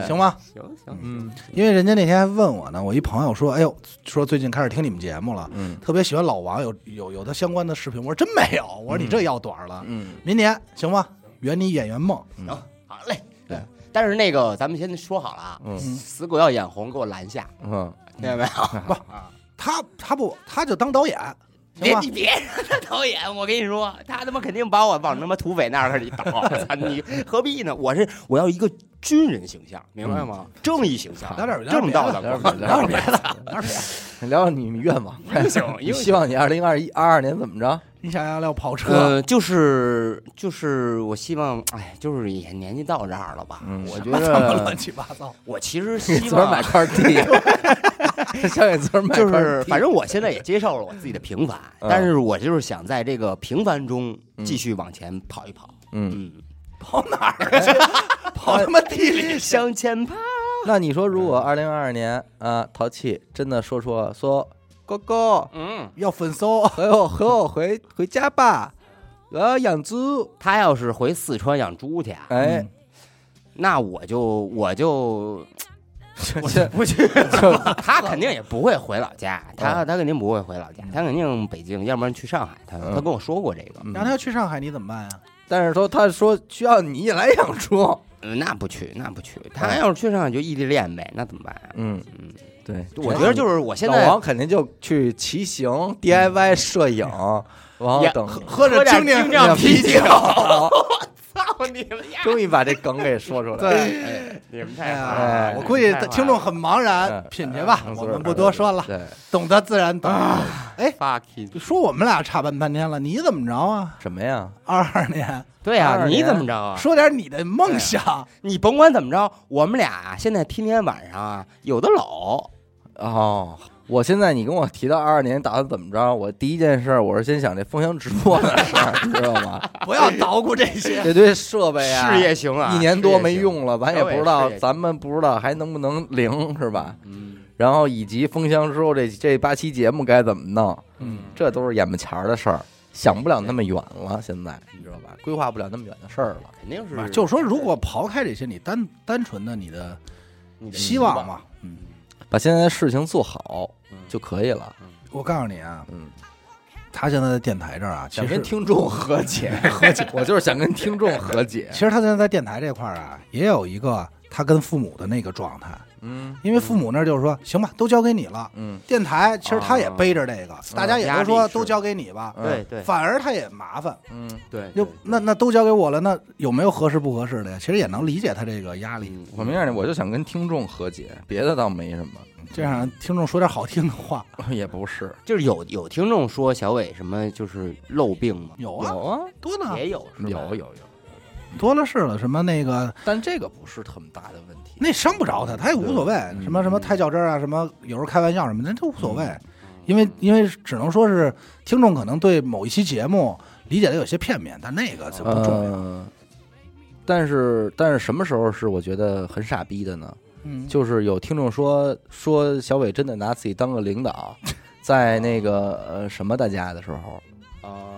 行吗？行行，嗯因为人家那天还问我呢，我一朋友说，哎呦，说最近开始听你们节目了，嗯特别喜欢老王，有有有他相关的视频。我说真没有，我说你这要短了，嗯明年行吗？圆你演员梦。行，好嘞。对，但是那个咱们先说好了啊，嗯死狗要眼红，给我拦下，嗯，听见没有？不他他不他就当导演，别你？别让他导演，我跟你说，他他妈肯定把我往他妈土匪那儿里倒，你何必呢？我是我要一个军人形象，明白吗？正义形象，聊点正道的聊光，点聊点别的，聊点别的？聊聊你们愿望，英雄英雄。你 希望你二零二一二二年怎么着？你想要辆跑车，呃，就是就是，我希望，哎，就是也年纪到这儿了吧？嗯我觉得乱七八糟。我其实给希望 自个儿买块地，想给自个儿买就块地是反正我现在也接受了我自己的平凡，嗯但是我就是想在这个平凡中嗯继续往前跑一跑。嗯，嗯，跑哪儿去？跑他妈地里向前跑。那你说如果二零二二年啊，淘气真的说出说哥哥。嗯，要分手，和我和我回回家吧，我要养猪，他要是回四川养猪去，啊哎，那我就我就 我这不去，他肯定也不会回老家，他他肯定不会回老家，他肯定北京，要不然去上海。他嗯。他跟我说过这个，嗯。让他要去上海，你怎么办呀？但是说他说需要你来养猪，嗯那不去，那不去。他要是去上海就异地恋呗，那怎么办啊？嗯，嗯，对，我觉得就是我现在老王肯定就去骑行、DIY 摄影，然后呀等喝着精酿酿 啤酒 我，操你们呀！终于把这梗给说出来了。对，哎，你们哎太好了，我估计听众很茫然嗯，品去吧，嗯我们不多说了，对，懂得自然懂。哎说我们俩差半半天了，你怎么着啊？什么呀？二二年，对啊，你怎么着啊？说点你的梦想。你甭管怎么着，我们俩啊现在天天晚上啊有的搂，哦，我现在你跟我提到二二年打算怎么着，我第一件事我是先想这封箱直播的事儿，你知道吗？不要捣鼓这些。这堆设备啊，事业型啊，一年多没用了，咱也不知道咱们不知道还能不能灵是吧？嗯，然后以及封箱之后这这八期节目该怎么弄，嗯，这都是眼巴前儿的事儿。想不了那么远了，现在你知道吧？规划不了那么远的事儿了。肯定是啊就是说，如果刨开这些，你单单纯的你的你的希望嘛，嗯，把现在的事情做好嗯就可以了。我告诉你啊，嗯，他现在在电台这儿啊，其想跟实听众和解，和解，我就是想跟听众和解其。实他现在在电台这块儿啊，也有一个他跟父母的那个状态，嗯因为父母那儿就是说，行吧，都交给你了。嗯。电台其实他也背着这个，大家也都说都交给你吧，对对。反而他也麻烦，嗯，对，就那那都交给我了，那有没有合适不合适的呀？其实也能理解他这个压力，嗯我明儿我就想跟听众和解，别的倒没什么，这样听众说点好听的话。也不是。就是有有听众说小伟什么就是漏病嘛，有啊，有啊，多呢，也有有有有，多了是了，什么那个但这个不是特别大的问题。那伤不着他，他也无所谓，嗯什么什么太较真儿啊，什么有时候开玩笑什么的，那都无所谓，因为因为只能说是听众可能对某一期节目理解的有些片面，但那个就不重要。呃，但是但是什么时候是我觉得很傻逼的呢？嗯，就是有听众说说小伟真的拿自己当个领导，在那个呃什么大家的时候，啊，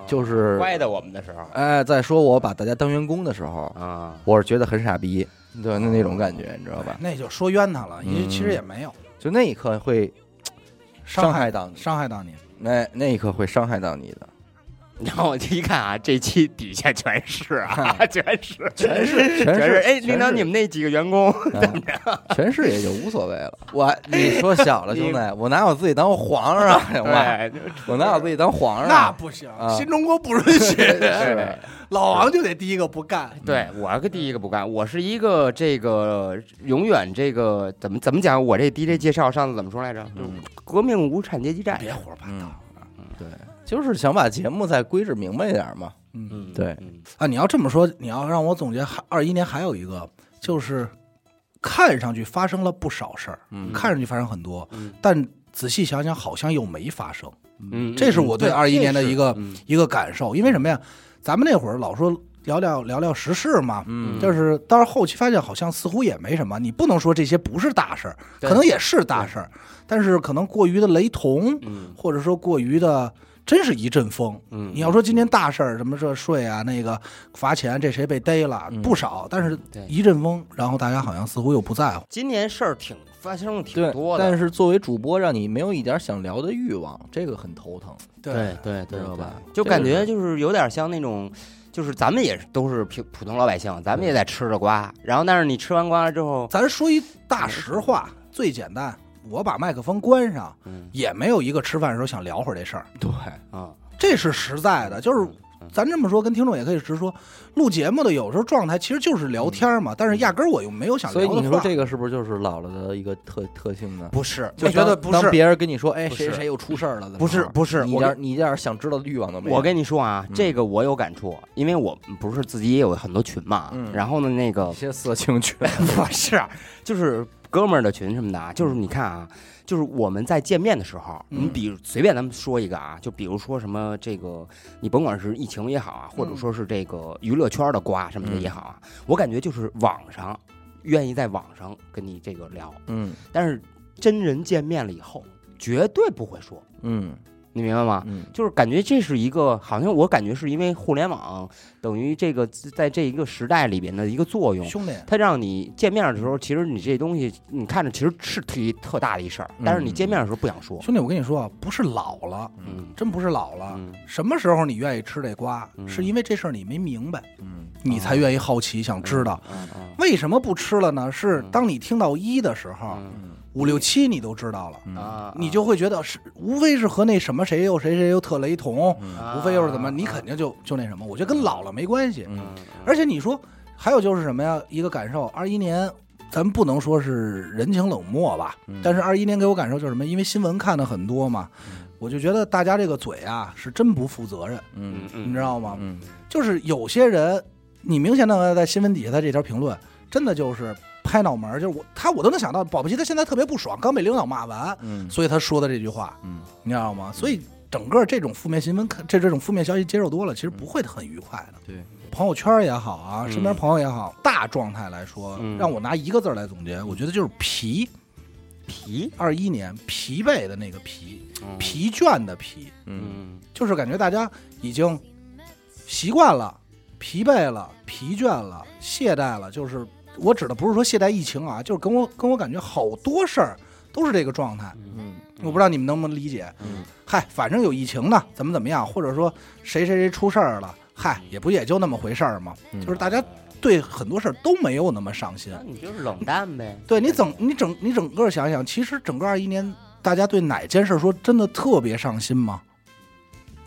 就是歪的我们的时候。哎，在说我把大家当员工的时候，啊，我是觉得很傻逼，对，那那种感觉，你知道吧？那就说冤他了，其实也没有。就那一刻会伤伤害到你，伤害到你。那那一刻会伤害到你的，然后我就一看啊，这期底下全是啊，全是全是全全是，是，哎，领导你们那几个员工，啊 全是也就无所谓了。我你说小了，兄弟，我拿我自己当皇上行吗？我拿我自己当皇上，那不行，啊新中国不允许，老王就得第一个不干。对我个第一个不干，我是一个这个永远这个怎么怎么讲？我这 DJ 介绍上次怎么说来着？就是嗯革命无产阶级战。别胡说八道就是想把节目再规制明白一点嘛。嗯嗯，对嗯啊，你要这么说，你要让我总结，还二一年还有一个就是看上去发生了不少事儿，嗯看上去发生很多，嗯但仔细想想好像又没发生，嗯，这是我对二一年的一个嗯一个感受。因为什么呀？咱们那会儿老说聊聊聊聊时事嘛，嗯就是到后期发现好像似乎也没什么。你不能说这些不是大事儿，可能也是大事儿，但是可能过于的雷同，嗯或者说过于的。真是一阵风，嗯，你要说今天大事儿，什么这税啊，那个罚钱，这谁被逮了，嗯。不少，但是一阵风，然后大家好像似乎又不在乎。今年事儿挺发生的挺多，的，但是作为主播，让你没有一点想聊的欲望，这个很头疼。对对对对知道吧？就感觉就是。有点像那种，就是咱们也都是平普通老百姓，咱们也在吃着瓜，然后但是你吃完瓜了之后，咱说一大实话，最简单，我把麦克风关上，嗯也没有一个吃饭的时候想聊会儿这事儿，对，啊，这是实在的。就是嗯咱这么说，跟听众也可以直说，录节目的有时候状态其实就是聊天嘛，但是压根儿我又没有想所以的话。你说这个是不是就是老了的一个特特性呢？不是，就觉得不是当别人跟你说，哎，不是谁谁又出事儿了，怎么不是着不是我你一点你一点想知道的欲望都没有。我跟你说啊，嗯这个我有感触，因为我不是自己也有很多群嘛，嗯然后呢，那个一些色情群，不是，就是哥们儿的群什么的啊，就是你看啊，就是我们在见面的时候，嗯。你比如随便咱们说一个啊，就比如说什么这个，你甭管是疫情也好啊，或者说是这个娱乐圈的瓜什么的也好啊，我感觉就是网上愿意在网上跟你这个聊，嗯。但是真人见面了以后，绝对不会说，嗯你明白吗？嗯就是感觉这是一个，好像我感觉是因为互联网等于这个在这一个时代里边的一个作用，兄弟，它让你见面的时候，其实你这东西你看着其实是特特大的一事儿，但是你见面的时候不想说。兄弟，我跟你说啊，不是老了，嗯真不是老了。嗯什么时候你愿意吃这瓜？嗯是因为这事儿你没明白，嗯你才愿意好奇，想知道。为什么不吃了呢？是当你听到一的时候，嗯五六七你都知道了，嗯啊，你就会觉得是无非是和那什么谁又谁谁又特雷同，无非又是怎么，你肯定就就那什么。我觉得跟老了没关系。嗯而且你说还有就是什么呀？一个感受，二一年。咱不能说是人情冷漠吧，嗯但是二一年给我感受就是什么？因为新闻看的很多嘛，我就觉得大家这个嘴啊是真不负责任，你知道吗？嗯就是有些人，你明显的在新闻底下他这条评论，真的就是拍脑门，就是我他我都能想到，保不齐他现在特别不爽，刚被领导骂完，嗯所以他说的这句话，嗯你知道吗？所以整个这种负面新闻，这这种负面消息接受多了，其实不会很愉快的。对，朋友圈也好啊，嗯身边朋友也好，大状态来说，嗯让我拿一个字儿来总结，我觉得就是疲。疲二一年疲惫的那个疲，疲倦的疲，嗯嗯就是感觉大家已经习惯了、疲惫了、疲倦了、懈怠了。就是我指的不是说懈怠疫情啊，就是跟我跟我感觉好多事儿都是这个状态。嗯我不知道你们能不能理解。嗯嗨，反正有疫情呢，怎么怎么样，或者说谁谁谁出事儿了，嗨，也不也就那么回事儿嘛。嗯就是大家对很多事儿都没有那么上心那。你就是冷淡呗。对你整你整你整个想想，其实整个二一年，大家对哪件事说真的特别上心吗？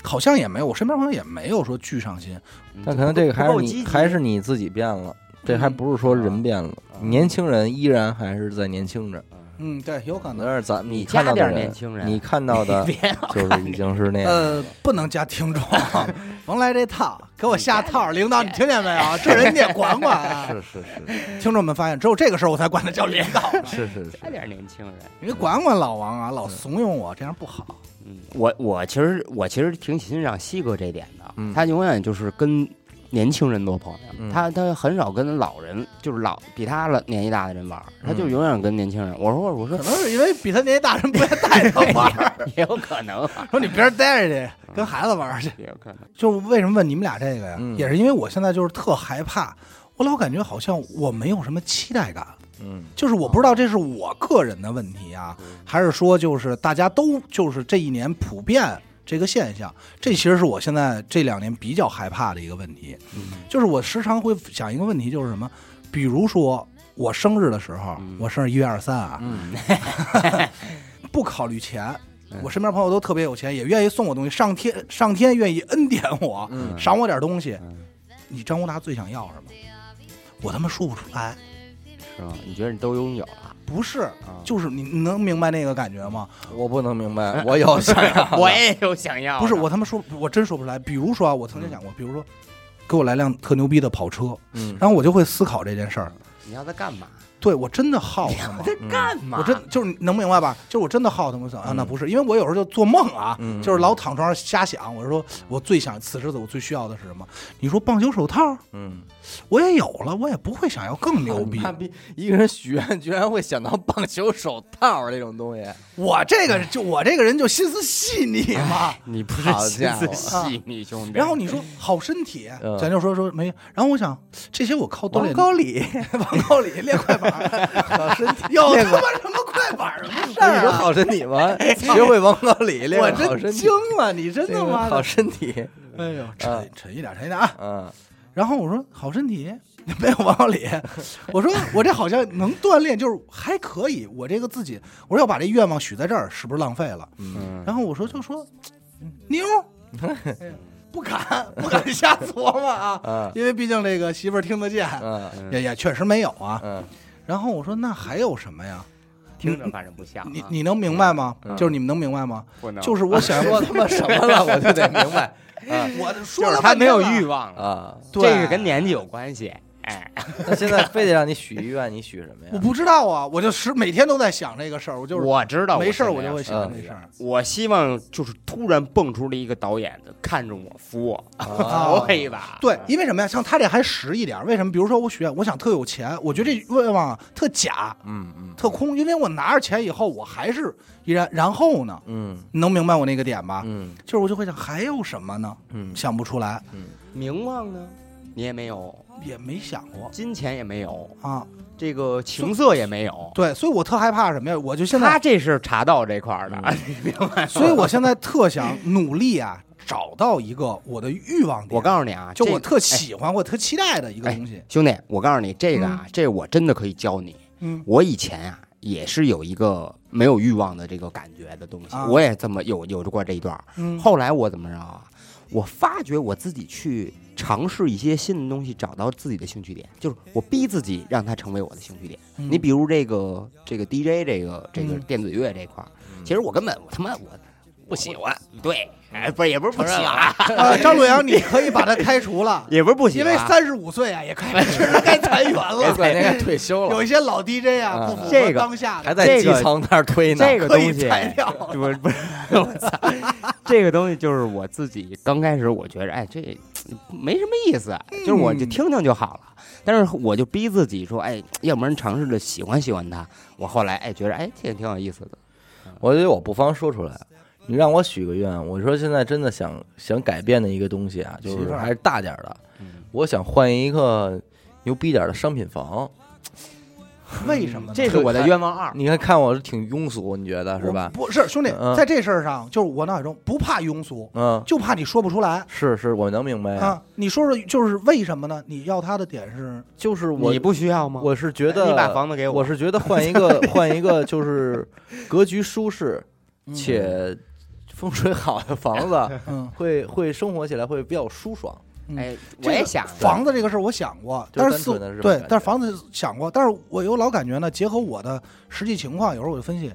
好像也没有，我身边朋友也没有说巨上心。嗯但可能这个还是你还是你自己变了，这还不是说人变了，嗯年轻人依然还是在年轻着。嗯，对，有可能。是咱你看到的加点年轻人你看到的 就是已经是那样。呃，不能加听众，甭来这套，给我下套。领导，你听见没有？这人你得管管啊！是是是听众们发现，只有这个时候我才管他叫领导。是是是加，点年轻人。你管管老王啊，老怂恿我，这样不好。嗯，我我其实我其实挺欣赏西哥这点的，嗯他永远就是跟年轻人多朋友，嗯。他他很少跟老人，就是老比他了年纪大的人玩，他就嗯永远跟年轻人。我说我说可能是因为比他年纪大人不愿带他玩，也有可能啊，说你别人待着去，跟孩子玩儿去。也有可能。就是为什么问你们俩这个呀？嗯。也是因为我现在就是特害怕，我老感觉好像我没有什么期待感，嗯。就是我不知道这是我个人的问题啊，还是说就是大家都就是这一年普遍这个现象，这其实是我现在这两年比较害怕的一个问题，嗯就是我时常会想一个问题，就是什么，比如说我生日的时候，嗯我生日一月二十三啊，嗯不考虑钱嗯。我身边朋友都特别有钱，也愿意送我东西。上天上天愿意恩典我，嗯赏我点东西。嗯，你张宏达最想要什么？我他妈说不出来。是吗？你觉得你都拥有了？不是，啊就是你你能明白那个感觉吗？我不能明白，我有想要，我也有想要，不是，我他妈说，我真说不出来。比如说啊，我曾经想过，比如说，给我来辆特牛逼的跑车，嗯然后我就会思考这件事儿。你要它干嘛？对我真的耗他吗？在干嘛？我真就是能明白吧？就是我真的耗他们想？啊，嗯那不是，因为我有时候就做梦啊，嗯就是老躺床上瞎想。我说我最想此时此刻我最需要的是什么？你说棒球手套，嗯，我也有了，我也不会想要更牛逼。逼，一个人许愿居然会想到棒球手套这种东西，我这个就 我这个人就心思细腻嘛。你不是心思细腻兄弟。然后你说好身体嗯，咱就说说没。然后我想这些我靠锻炼，高里，王高里练快板儿，好身体有他妈什么快板儿什么事不是你说？好身体吗？学会王高里，练我个好身体真惊，了，你真的吗好！身体，哎呦，沉嗯沉一点，沉一点啊！嗯然后我说好身体 没有王高里，我说 我这好像能锻炼，就是还可以。我这个自己，我说要把这愿望许在这儿，是不是浪费了？嗯嗯，然后我说就说妞，不敢不敢瞎琢磨啊，嗯因为毕竟这个媳妇儿听得见，嗯也也确实没有啊。嗯然后我说那还有什么呀？听着反正不像啊。你你能明白吗？嗯就是你们能明白吗？不能，就是我想说他妈什么了，我就得明白啊我说了就是他没有欲望，了，啊！这个跟年纪有关系。哎，那现在非得让你许一愿，你许什么呀？我不知道啊，我就是每天都在想这个事儿，我就是我知道，没事儿我就会想嗯这事儿。我希望就是突然蹦出了一个导演的，看着我，扶我，啊扶我一把。对，因为什么呀？像他这还实一点，为什么？比如说我许愿，我想特有钱，我觉得这愿望啊特假、嗯嗯特空，因为我拿着钱以后，我还是依然，然后呢？嗯你能明白我那个点吧？嗯就是我就会想，还有什么呢？嗯想不出来，嗯名望呢，你也没有，也没想过金钱也没有，啊。这个情色也没有。对，所以我特害怕什么呀？我就现在他，这是茶道这块儿的，嗯你明白吗？所以我现在特想努力啊，找到一个我的欲望点。我告诉你啊，就我特喜欢或特期待的一个哎东西。兄弟，我告诉你，这个啊，这我真的可以教你。嗯我以前啊，也是有一个没有欲望的这个感觉的东西，啊我也这么有有过这一段。嗯，后来我怎么着啊？我发觉我自己去尝试一些新的东西，找到自己的兴趣点，就是我逼自己让它成为我的兴趣点。嗯你比如这个这个 DJ 这个这个嗯电子乐这块儿，嗯其实我根本我他妈我不喜欢。对，哎，不是也不是不喜欢，啊，张洛阳，你可以把他开除了，也不是不行因，为三十五岁啊，也该确实该裁员了。该该退休了，有一些老 DJ 啊，啊不符合这个当下的，还在基层那儿推呢。这个东西裁掉。不是不是，我操，这个东西就是我自己刚开始我觉着，哎，这没什么意思，就是我就听听就好了。但是我就逼自己说，哎，要不然尝试着喜欢喜欢他。我后来哎觉得，哎，这个挺有意思的。我觉得我不妨说出来，你让我许个愿，我说现在真的想想改变的一个东西啊，就是还是大点儿的，嗯我想换一个牛逼点儿的商品房。为什么呢？这是我的愿望二。你看看我是挺庸俗，你觉得是吧？不是兄弟嗯，在这事儿上，就是我脑海中不怕庸俗，嗯，就怕你说不出来是是，我能明白呀。啊。你说说，就是为什么呢？你要他的点是，就是我你不需要吗？我是觉得你把房子给我我是觉得换一个 换一个就是格局舒适嗯且风水好的房子，嗯，会会生活起来会比较舒爽。嗯。哎，这个我也想房子这个事儿，我想过，就是但是似纯的是这种感，觉对但是房子想过，但是我有老感觉呢，结合我的实际情况，有时候我就分析，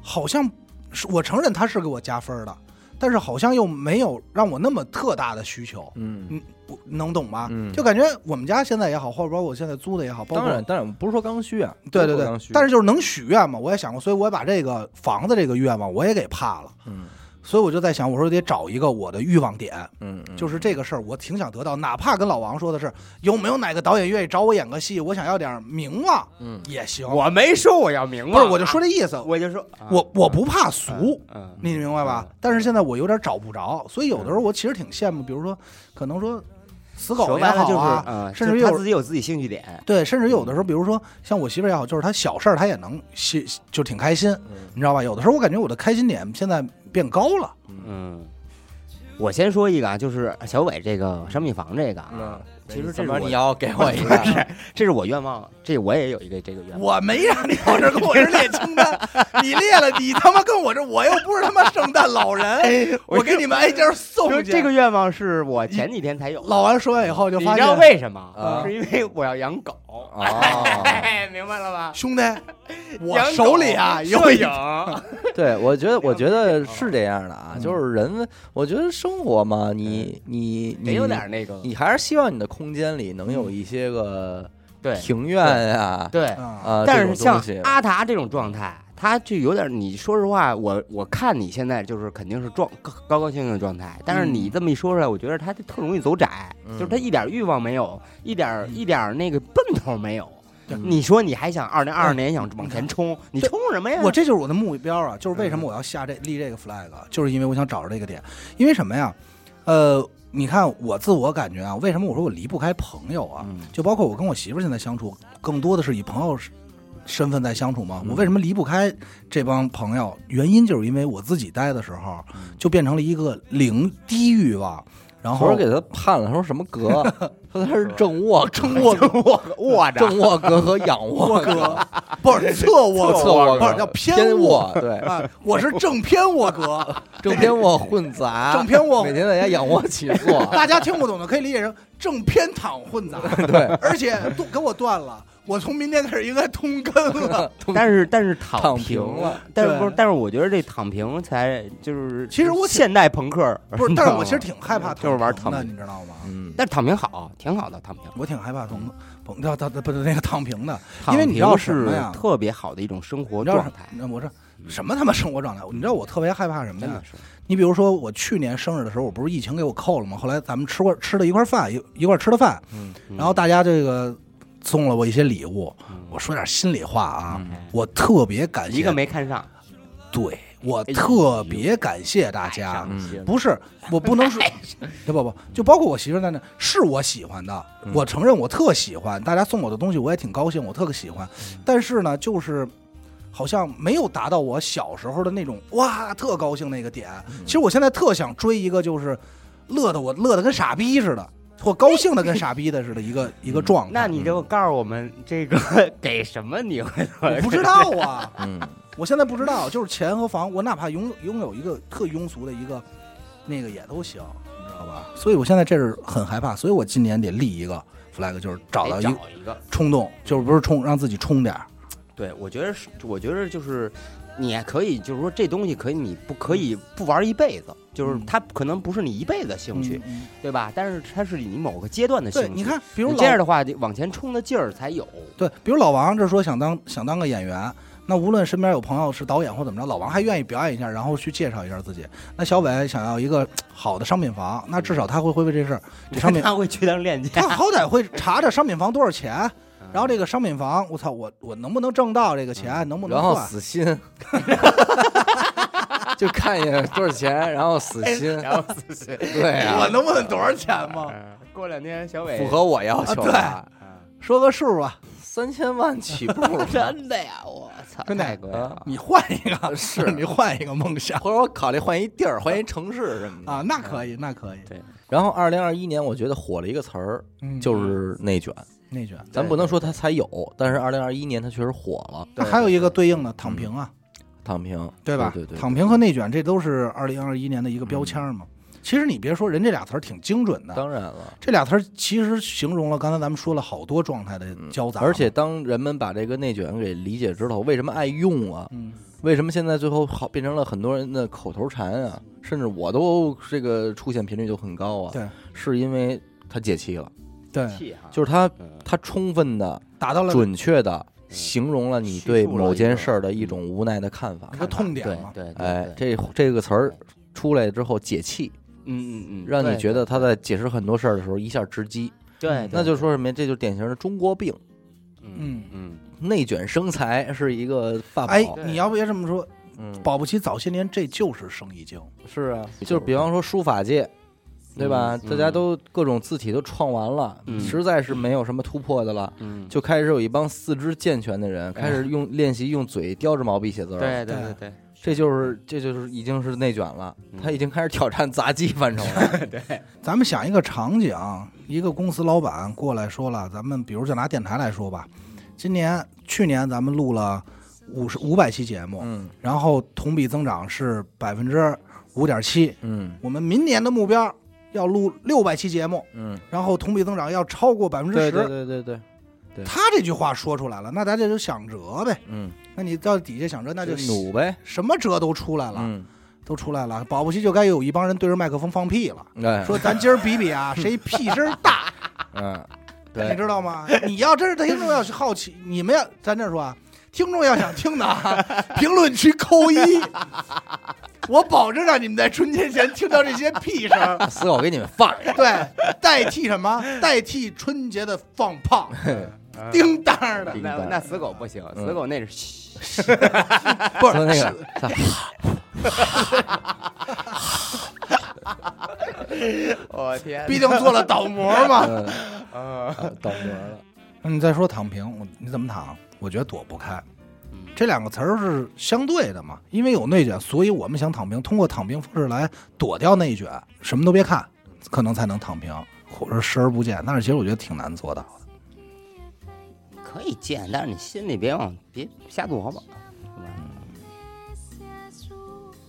好像是我承认他是给我加分的，但是好像又没有让我那么特大的需求，嗯，我能懂吗？嗯。就感觉我们家现在也好，或者包括我现在租的也好，包括当然当然不是说刚需啊，对对对。不是说刚需，但是就是能许愿嘛，我也想过，所以我也把这个房子这个愿望我也给怕了，嗯所以我就在想，我说得找一个我的欲望点，嗯，嗯就是这个事儿，我挺想得到，哪怕跟老王说的是有没有哪个导演愿意找我演个戏，我想要点名望嗯。也行。我没说我要名望。不是，望，我就说这意思，我就说我我不怕俗，嗯，嗯你明白吧？但是现在我有点找不着，所以有的时候我其实挺羡慕，比如说可能说死狗也好啊，嗯，甚至于他自己有自己兴趣点，对，甚至有的时候，比如说像我媳妇也好，就是她小事儿她也能心就挺开心，嗯。你知道吧？有的时候我感觉我的开心点现在变高了，嗯。我先说一个啊，就是小伟这个商品房这个啊，嗯，其实这怎么是你要给我一个？这是我愿望，这我也有一个这个愿望。我没让你往这跟我这列清单，你列了，你他妈跟我这，我又不是他妈圣诞老人，我给你们挨家送去。说这个愿望是我前几天才有，老王说完以后就发现你知道为什么？啊是因为我要养狗。哦，哎，明白了吧？兄弟，我手里啊有一摄影，对，我觉得我觉得是这样的啊，嗯。就是人，我觉得生活嘛，你你你有点那个，你还是希望你的空间里能有一些个对。庭院呀，对。啊，啊，但是像阿达这种状态，他就有点，你说实话，我我看你现在就是肯定是状高高高兴兴的状态，但是你这么一说出来，我觉得他特容易走窄，嗯就是他一点欲望没有，一点一点那个奔头没有。嗯你说你还想二零二二年想往前冲，你冲什么呀？我这就是我的目标啊，就是为什么我要下这立这个 flag，就是因为我想找着这个点，因为什么呀？呃，你看我自我感觉啊，为什么我说我离不开朋友啊？嗯就包括我跟我媳妇现在相处，更多的是以朋友身份在相处嘛。嗯。我为什么离不开这帮朋友？原因就是因为我自己待的时候，就变成了一个零低欲望，然后给他判了，说什么格？说他是正卧正卧卧卧着，正卧格和仰卧格，不是侧卧侧卧不是叫偏偏卧。卧，对，啊，我是正偏卧格，正偏卧混杂，正偏卧。每天在家仰卧起坐，大家听不懂的可以理解成正偏躺混杂，对，而且都给我断了，我从明天开始应该通根了。但是但是躺躺平平了，但是不是？但是我觉得这躺平才就是，其实我现代朋克不是，但是我其实挺害怕就是玩躺平的，你知道吗？嗯，但是躺平好，挺好的躺平。我挺害怕躺躺叫他不是那个躺平的，因为你知道是什么呀特别好的一种生活你知道什状态，那我说什么他妈生活状态？你知道我特别害怕什么呀。你比如说我去年生日的时候，我不是疫情给我扣了吗？后来咱们吃过吃了一块饭，一一块吃的饭，嗯嗯然后大家这个送了我一些礼物。嗯。我说点心里话啊，嗯。我特别感谢一个没看上，对我特别感谢大家不是，我不能说，不 不不，就包括我媳妇在那，是我喜欢的，嗯。我承认我特喜欢，大家送我的东西我也挺高兴，我特喜欢，但是呢，就是好像没有达到我小时候的那种哇特高兴那个点。其实我现在特想追一个，就是乐的我乐的跟傻逼似的，或高兴的跟傻逼的似的一个 一个状态。那你就告诉我们这个 给什么你会？我不知道 啊，嗯，我现在不知道，就是钱和房，我哪怕拥拥有一个特庸俗的一个那个也都行，你知道吧？所以我现在这是很害怕，所以我今年得立一个 flag，就是找到一个找一个。冲动，就是不是冲让自己冲点儿，对，我觉得是，我觉得就是你还可以，就是说这东西可以，你不可以不玩一辈子，就是嗯它可能不是你一辈子的兴趣，嗯对吧？但是它是你某个阶段的兴，趣。你看，比如这样的话，往前冲的劲儿才有。对，比如老王这说想当想当个演员，那无论身边有朋友是导演或怎么着，老王还愿意表演一下，然后去介绍一下自己。那小伟想要一个好的商品房，那至少他会会为这事儿，这商品 他会去当链 接他，好歹会查查商品房多少钱，然后这个商品房，我操，我我能不能挣到这个钱，能不能然后？死心，就看一眼多少钱，然后死心。然后死心。对啊我，能问多少钱吗？过两天小伟符合我要求啊 说个数吧，三千万起步，真的呀！我操，真的太贵了。你换一个，是你换一个梦想或者我考虑换一地儿，换一城市什么的啊，那可以，那可以，对然后二零二一年，我觉得火了一个词儿，嗯，就是内卷。内卷。咱不能说它才有，但是二零二一年它确实火了。那还有一个对应的躺平啊，躺平，对吧？对对，躺平和内卷，这都是二零二一年的一个标签嘛。其实你别说，人这俩词儿挺精准的。当然了。这俩词儿其实形容了刚才咱们说了好多状态的交杂嘛、而且当人们把这个内卷给理解之后，为什么爱用啊？嗯，为什么现在最后好变成了很多人的口头禅啊？甚至我都这个出现频率就很高啊。对，是因为它解气了，对，就是它嗯它充分的、达到了准确的形容了你对某件事儿的一种无奈的看法。一。个痛点对嘛。对，对哎，这这个词儿出来之后解气，嗯嗯嗯，让你觉得他在解释很多事儿的时候一下直击，对，那就说什么呀？这就是典型的中国病，嗯嗯。嗯，内卷生财是一个法宝。哎，你要不也这么说，嗯，保不齐早些年这就是生意经。是啊，就是比方说书法界，对吧？嗯大家都各种字体都创完了，嗯实在是没有什么突破的了，嗯，就开始有一帮四肢健全的人开始用练习用嘴叼着毛笔写字儿。对对对对，这就是这就是已经是内卷了，嗯他已经开始挑战杂技 范畴了。对 咱们想一个场景，一个公司老板过来说了，咱们比如就拿电台来说吧，今年去年咱们录了五十五百期节目，嗯然后同比增长是百分之五点七，嗯我们明年的目标要录六百期节目，嗯，然后同比增长要超过百分之对对十。对对对，对他这句话说出来了，那大家就想辙呗。嗯，那你到底下想辙，那就努呗。什么辙都出来了，嗯，都出来了。保不齐就该有一帮人对着麦克风放屁了，哎，说咱今儿比比啊，谁屁声大。嗯，你对，知道吗？你要真是听众要是好奇，你们要咱这说啊，听众要想听的啊，评论区扣一，我保证让你们在春节前听到这些屁声。死狗给你们放下。对，代替什么？代替春节的放炮，叮当的，叮当那那死狗不行，嗯死狗那是嘘，不是那个，我天毕竟做了倒模嘛。倒模了。你再说躺平，我你怎么躺？我觉得躲不开。嗯这两个词儿是相对的嘛，因为有内卷，所以我们想躺平，通过躺平方式来躲掉内卷，什么都别看，可能才能躺平，或者视而不见。但是其实我觉得挺难做到的。可以见，但是你心里别往别瞎琢磨，是吧？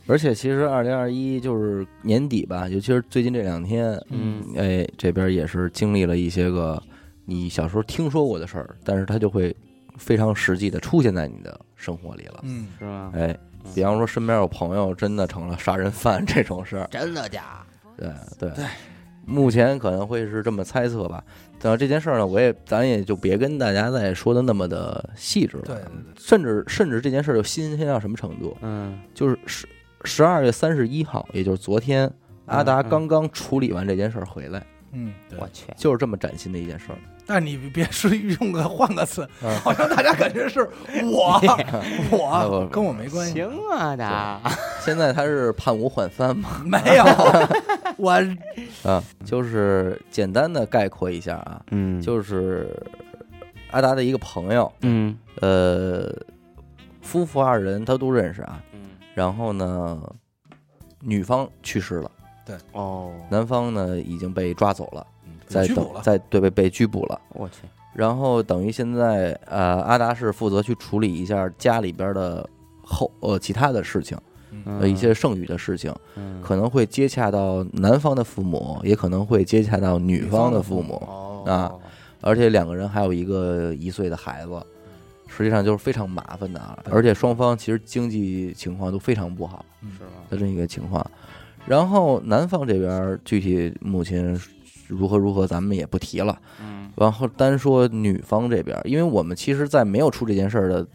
而且其实二零二一就是年底吧，尤其是最近这两天，嗯哎，这边也是经历了一些个你小时候听说过的事儿，但是它就会非常实际的出现在你的生活里了。嗯，是吧？哎，比方说身边有朋友真的成了杀人犯这种事儿，真的假？对对对，目前可能会是这么猜测吧。等到这件事儿呢，我也咱也就别跟大家再说的那么的细致了。对对对，甚至甚至这件事儿就新鲜到什么程度？嗯就是十十二月三十一号，也就是昨天，阿达嗯刚刚处理完这件事儿回来，嗯，对我。去，就是这么崭新的一件事儿。但你别说 用个换个词，嗯 好像大家感觉是 我我我跟我没关系，行啊的，现在他是判无缓三吗？没有我啊，就是简单的概括一下啊，嗯就是阿达的一个朋友，嗯呃，夫妇二人他都认识啊。嗯然后呢，女方去世了，对哦，男方呢已经被抓走了，在等在对被被拘捕了。我去，然后等于现在呃，阿达是负责去处理一下家里边的后呃其他的事情，呃一些剩余的事情，嗯可能会接洽到男方的父母，也可能会接洽到女方的父母，哦啊而且两个人还有一个一岁的孩子，实际上就是非常麻烦的啊，而且双方其实经济情况都非常不好是吗？的这么一个情况。然后男方这边具体母亲如何如何，咱们也不提了。嗯然后单说女方这边，因为我们其实，在没有出这件事儿的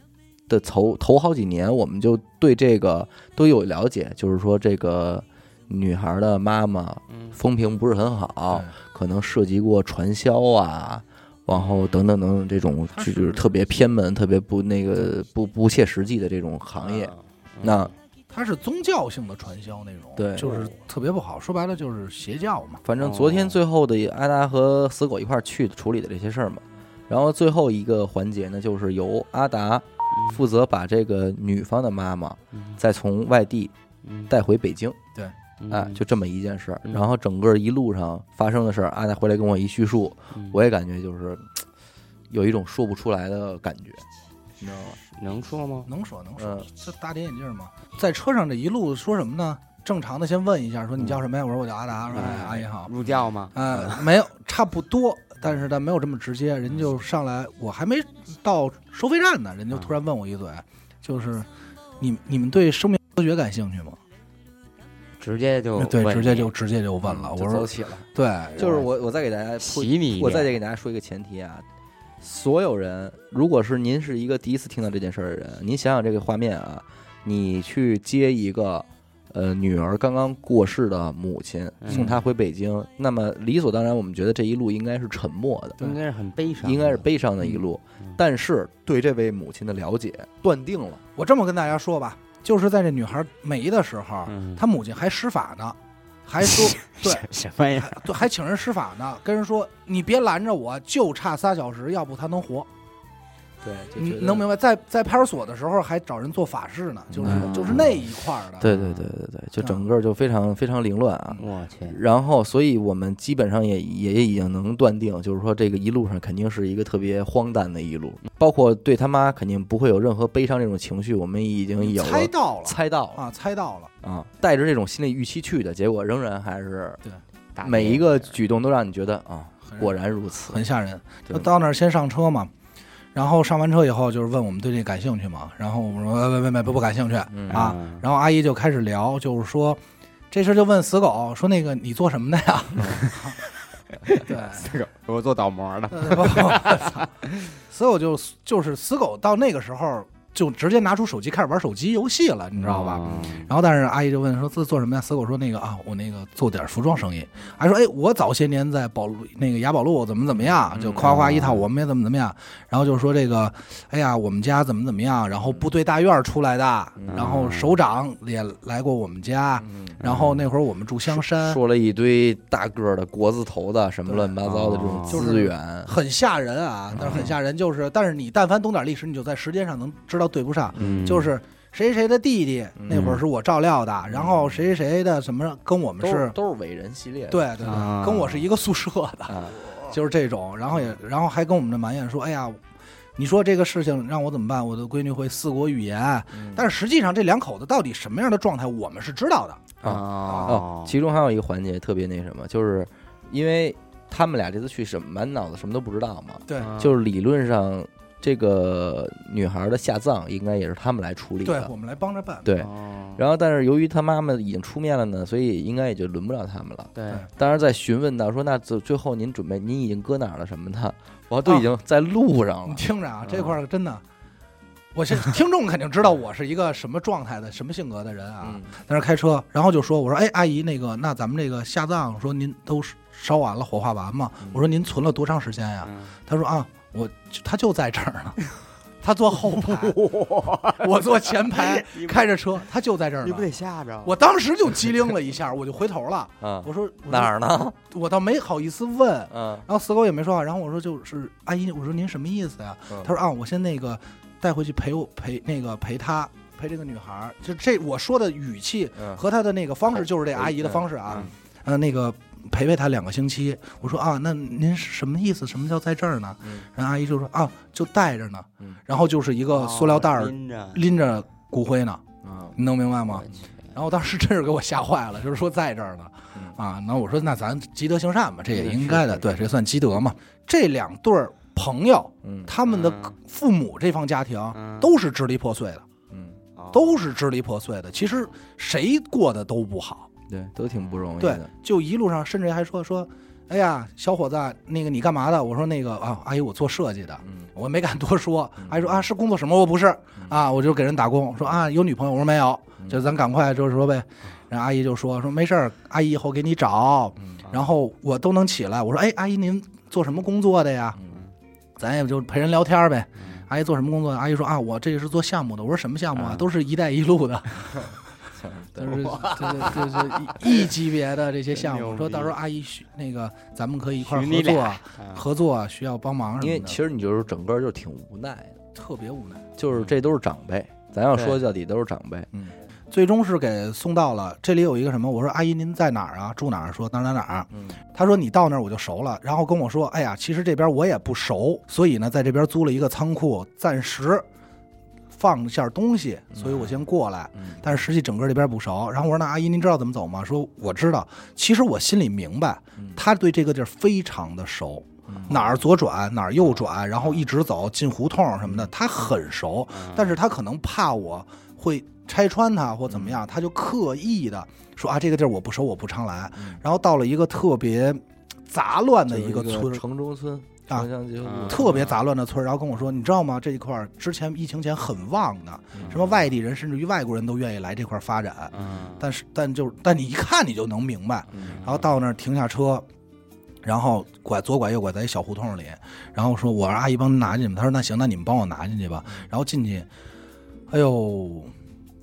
的头头好几年，我们就对这个都有了解，就是说这个女孩的妈妈嗯风评不是很好，对可能涉及过传销啊，然后等等等等这种她就是是特别偏门、特别不那个不不切实际的这种行业。啊那它是宗教性的传销那种，对。就是特别不好。说白了就是邪教嘛。反正昨天哦最后的阿达和死狗一块儿去处理的这些事儿嘛。然后最后一个环节呢，就是由阿达负责把这个女方的妈妈嗯。再从外地嗯带回北京，对。哎，就这么一件事儿。嗯。然后整个一路上发生的事儿，阿达回来跟我一叙述，嗯。我也感觉就是有一种说不出来的感觉，你知道吗？能说吗？能说能说，嗯这大跌眼镜嘛。在车上这一路说什么呢？正常的先问一下，说你叫什么呀？我说我叫阿达，说哎阿姨好。入教吗？呃，没有，差不多，但是他没有这么直接，人就上来，我还没到收费站呢，人就突然问我一嘴，就是你你们对生命科学感兴趣吗？直接就对，直接就直接就问了。我说走起了。对，就是我，我再给大家铺洗你一我再给大家说一个前提啊，所有人，如果是您是一个第一次听到这件事儿的人，您想想这个画面啊，你去接一个呃女儿刚刚过世的母亲，嗯。送她回北京，那么理所当然，我们觉得这一路应该是沉默的，应该是很悲伤，应该是悲伤的一路。嗯。但是对这位母亲的了解，断定了，我这么跟大家说吧，就是在这女孩没的时候，嗯。她母亲还施法呢，还说对。什么呀？还对，还请人施法呢，跟人说你别拦着我，就差仨小时，要不他能活。对，你能明白？在在派出所的时候还找人做法事呢，就是、嗯就是那一块儿的。对对对对对，就整个就非常非常凌乱啊。我去，然后，所以我们基本上也也已经能断定，就是说这个一路上肯定是一个特别荒诞的一路，包括对他妈肯定不会有任何悲伤这种情绪，我们已经有猜到了猜到了啊，猜到了。啊，带着这种心理预期去的结果，仍然还是对每一个举动都让你觉得啊，果然如此。很吓人。对就到那儿先上车嘛，然后上完车以后就是问我们对这感兴趣吗？然后我们说呃没没没不不感兴趣嗯啊。嗯然后阿姨就开始聊，就是说这事就问死狗说那个你做什么的呀？对，这个我做倒模的，死狗就就是死狗到那个时候就直接拿出手机开始玩手机游戏了，你知道吧？嗯然后，但是阿姨就问说：“这做什么呀？”死狗说：“那个啊，我那个做点服装生意。”还说：“哎，我早些年在宝路那个雅宝路怎么怎么样，就夸夸一套，我们也怎么怎么样。然后就说这个，哎呀，我们家怎么怎么样。然后部队大院出来的，嗯然后首长也来过我们家。嗯然后那会儿我们住香山，说了一堆大个儿的国字头的什么乱七八糟的这种哦资源，很吓人啊，但是很吓人。就是，但是你但凡懂点历史，你就在时间上能知道对不上。嗯就是谁谁的弟弟嗯那会儿是我照料的，然后谁谁的什么跟我们是都是伟人系列的。对对啊对，跟我是一个宿舍的，啊，就是这种，然后也然后还跟我们这埋怨说，哎呀，你说这个事情让我怎么办？我的闺女会四国语言，嗯但是实际上这两口子到底什么样的状态，我们是知道的。哦哦，其中还有一个环节特别那什么，就是因为他们俩这次去什么满脑子什么都不知道嘛，对嗯就是理论上这个女孩的下葬应该也是他们来处理的，对我们来帮着办。对。哦然后，但是由于他妈妈已经出面了呢，所以应该也就轮不了他们了。对当然，在询问到说，那最最后您准备，您已经搁哪儿了什么的，我都已经在路上你了。听着啊，这块儿真的，我是听众肯定知道我是一个什么状态的、什么性格的人啊。嗯在那儿开车，然后就说：“我说，哎，阿姨，那个，那咱们这个下葬，说您都烧完了，火化完吗？嗯我说您存了多长时间呀？嗯他说啊，我他就在这儿呢，他坐后排，我坐前排，开着车，他就在这儿呢你不。得吓着？我当时就机灵了一下，我就回头了，啊，我说哪儿呢？我倒没好意思问，嗯然后死狗也没说话，然后我说就是阿姨，我说您什么意思呀？嗯他说啊，我先那个带回去陪我陪那个陪他陪这个女孩儿，就这我说的语气嗯和她的那个方式就是这阿姨的方式啊，呃那个陪陪他两个星期。我说啊，那您是什么意思？什么叫在这儿呢？嗯。然后阿姨就说啊，就带着呢。嗯，然后就是一个塑料袋儿哦拎着。拎着骨灰呢，嗯。你能明白吗？然后当时真是给我吓坏了，就是说在这儿呢。嗯，啊，那我说那咱积德行善吧，这也应该的，对，这算积德嘛。这两对儿朋友，嗯。他们的嗯。父母这方家庭嗯。都是支离破碎的，嗯，哦。都是支离破碎的。其实谁过得都不好，对，都挺不容易对的。，就一路上甚至还说说，哎呀，小伙子，那个你干嘛的？我说那个啊，阿姨，我做设计的。嗯我没敢多说嗯，阿姨说啊，是工作什么？我不是嗯啊，我就给人打工。说啊，有女朋友？我说没有，嗯就咱赶快就是说呗。然后阿姨就说说没事儿，阿姨以后给你找，嗯然后我都能起来。我说哎，阿姨您做什么工作的呀？嗯咱也就陪人聊天呗。嗯阿姨做什么工作？阿姨说啊，我这个是做项目的。我说什么项目啊？啊都是一带一路的。对就是就是就是一级别的这些项目，说到时候阿姨需那个咱们可以一块合作，啊合作需要帮忙什因为么的，其实你就是整个就挺无奈的，特别无奈。就是这都是长辈，咱要说到底都是长辈。嗯，最终是给送到了。这里有一个什么？我说阿姨您在哪儿啊？住哪儿？说哪儿哪儿哪儿。嗯他说你到那儿我就熟了，然后跟我说，哎呀，其实这边我也不熟，所以呢，在这边租了一个仓库，暂时放下东西，所以我先过来。嗯。但是实际整个这边不熟，然后我说那阿姨您知道怎么走吗？说我知道。其实我心里明白，嗯。他对这个地儿非常的熟，嗯。哪儿左转哪儿右转，然后一直走进胡同什么的，他很熟。嗯。但是他可能怕我会拆穿他或怎么样，他就刻意的说啊，这个地儿我不熟，我不常来。嗯。然后到了一个特别杂乱的一个村，城中村啊特别杂乱的村儿，然后跟我说，你知道吗？这一块儿之前疫情前很旺的，什么外地人甚至于外国人都愿意来这块儿发展。嗯但是，但就但你一看你就能明白。嗯然后到那儿停下车，然后拐左拐右拐，在一小胡同里，然后说我让阿姨帮您拿进去吧。他说那行，那你们帮我拿进去吧。然后进去，哎呦，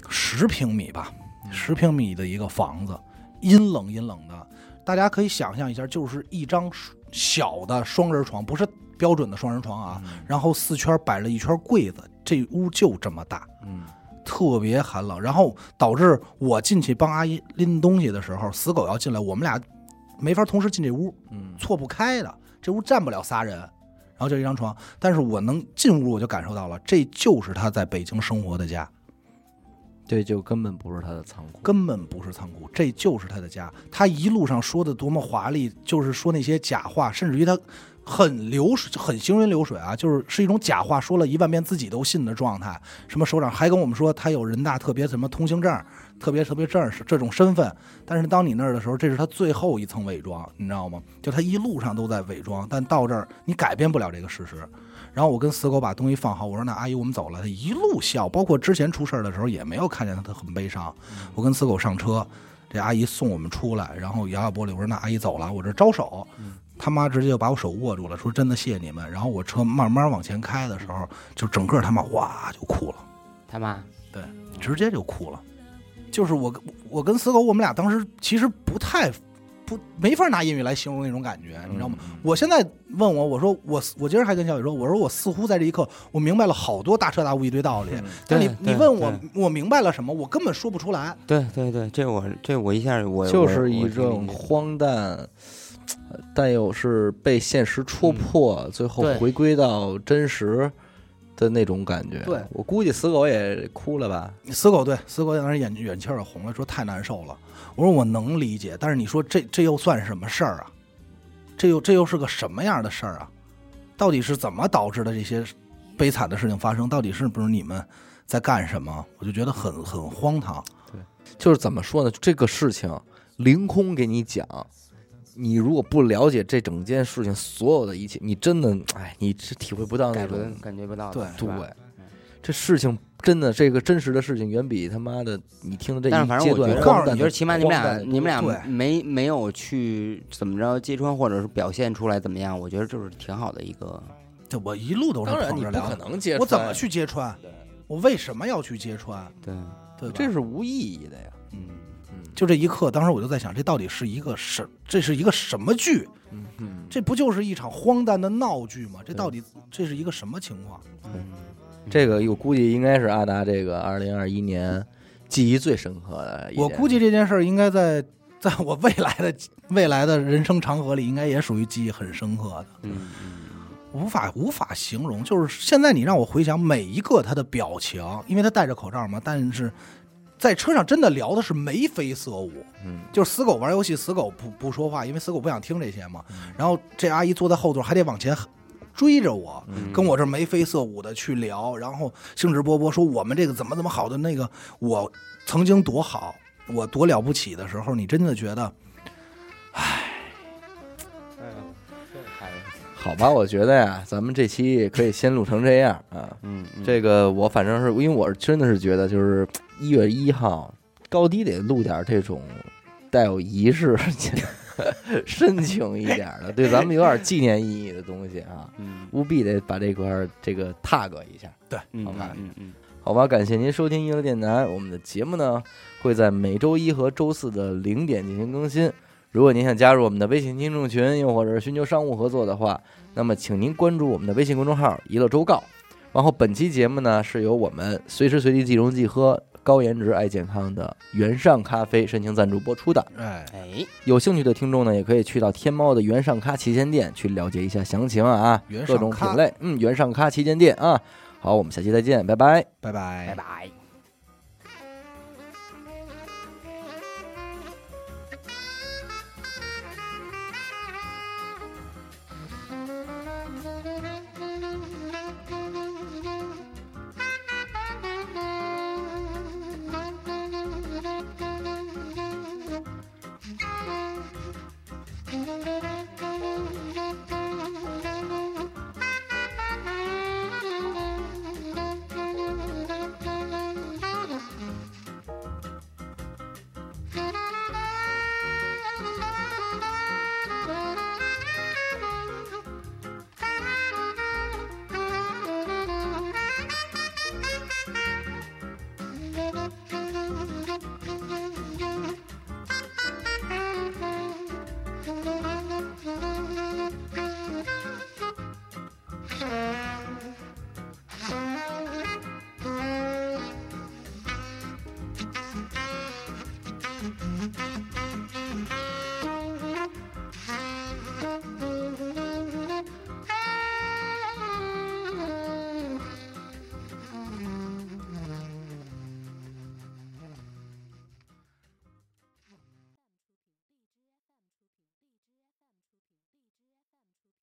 十平米吧，十平米的一个房子，阴冷阴冷的。大家可以想象一下，就是一张小的双人床，不是标准的双人床啊。然后四圈摆了一圈柜子，这屋就这么大。嗯特别寒冷，然后导致我进去帮阿姨拎东西的时候，死狗要进来，我们俩没法同时进这屋，嗯错不开的，这屋站不了仨人，然后就一张床，但是我能进屋，我就感受到了，这就是他在北京生活的家，这就根本不是他的仓库。根本不是仓库，这就是他的家。他一路上说的多么华丽，就是说那些假话，甚至于他很流水，很行云流水啊，就是是一种假话，说了一万遍自己都信的状态。什么首长还跟我们说他有人大特别什么通行证，特别特别证是这种身份，但是当你那儿的时候，这是他最后一层伪装，你知道吗？就他一路上都在伪装，但到这儿你改变不了这个事实。然后我跟死狗把东西放好，我说那阿姨我们走了，他一路笑，包括之前出事儿的时候也没有看见他，他很悲伤。我跟死狗上车，这阿姨送我们出来，然后摇摇玻璃，我说那阿姨走了，我这招手，他妈直接就把我手握住了，说真的谢谢你们。然后我车慢慢往前开的时候，就整个他妈哇就哭了。他妈对直接就哭了。就是我我跟死狗，我们俩当时其实不太不没法拿英语来形容那种感觉，你知道吗？嗯我现在问我，我说我我今儿还跟小雨说，我说我似乎在这一刻，我明白了好多大彻大悟一堆道理。但你你问我，我明白了什么？我根本说不出来。对对对，这我这我一下我就是一种荒诞，呃但又是被现实戳破，最后回归到真实的那种感觉。对我估计死狗也哭了吧？死狗对死狗当时眼眼气儿也红了，说太难受了。我说我能理解，但是你说这这又算什么事儿啊？这又这又是个什么样的事儿啊？到底是怎么导致的这些悲惨的事情发生？到底是不是你们在干什么？我就觉得很很荒唐。对就是怎么说呢？这个事情凌空给你讲，你如果不了解这整件事情所有的一切，你真的哎，你是体会不到那感觉种感觉不到的，对对。这事情真的，这个真实的事情远比他妈的你听的这但是一阶段反正我觉得，我觉得起码你们俩你们俩没没有去怎么着揭穿，或者是表现出来怎么样？我觉得就是挺好的一个。这我一路都是当然你不捧着聊的，可能揭穿，我怎么去揭穿？我为什么要去揭穿？对，对？这是无意义的呀。就这一刻，当时我就在想，这到底是一个什？这是一个什么剧？嗯嗯，这不就是一场荒诞的闹剧吗？这到底这是一个什么情况？嗯这个我估计应该是阿达这个二零二一年记忆最深刻的。我估计这件事儿应该在在我未来的未来的人生长河里，应该也属于记忆很深刻的，嗯嗯无法无法形容。就是现在你让我回想每一个他的表情，因为他戴着口罩嘛，但是在车上真的聊的是眉飞色舞。嗯就是死狗玩游戏，死狗不不说话，因为死狗不想听这些嘛。然后这阿姨坐在后座，还得往前追着我，嗯跟我这眉飞色舞的去聊，然后兴致勃勃说我们这个怎么怎么好的那个，我曾经多好，我多了不起的时候，你真的觉得好吧，我觉得呀，咱们这期可以先录成这样啊。嗯，嗯这个我反正是因为我是真的是觉得，就是一月一号高低得录点这种带有仪式、深情一点的，对咱们有点纪念意义的东西啊，嗯务必得把这块儿这个 tag 一下。对好吧嗯嗯好吧，感谢您收听娱乐电台。我们的节目呢会在每周一和周四的零点进行更新。如果您想加入我们的微信听众群，又或者是寻求商务合作的话，那么请您关注我们的微信公众号“娱乐周告”。然后本期节目呢是由我们随时随地即溶即喝、高颜值爱健康的原上咖啡深情赞助播出的。哎，哎，有兴趣的听众呢，也可以去到天猫的原上咖旗舰店去了解一下详情啊，各种品类，嗯，原上咖旗舰店啊。好，我们下期再见，拜拜。拜拜拜拜。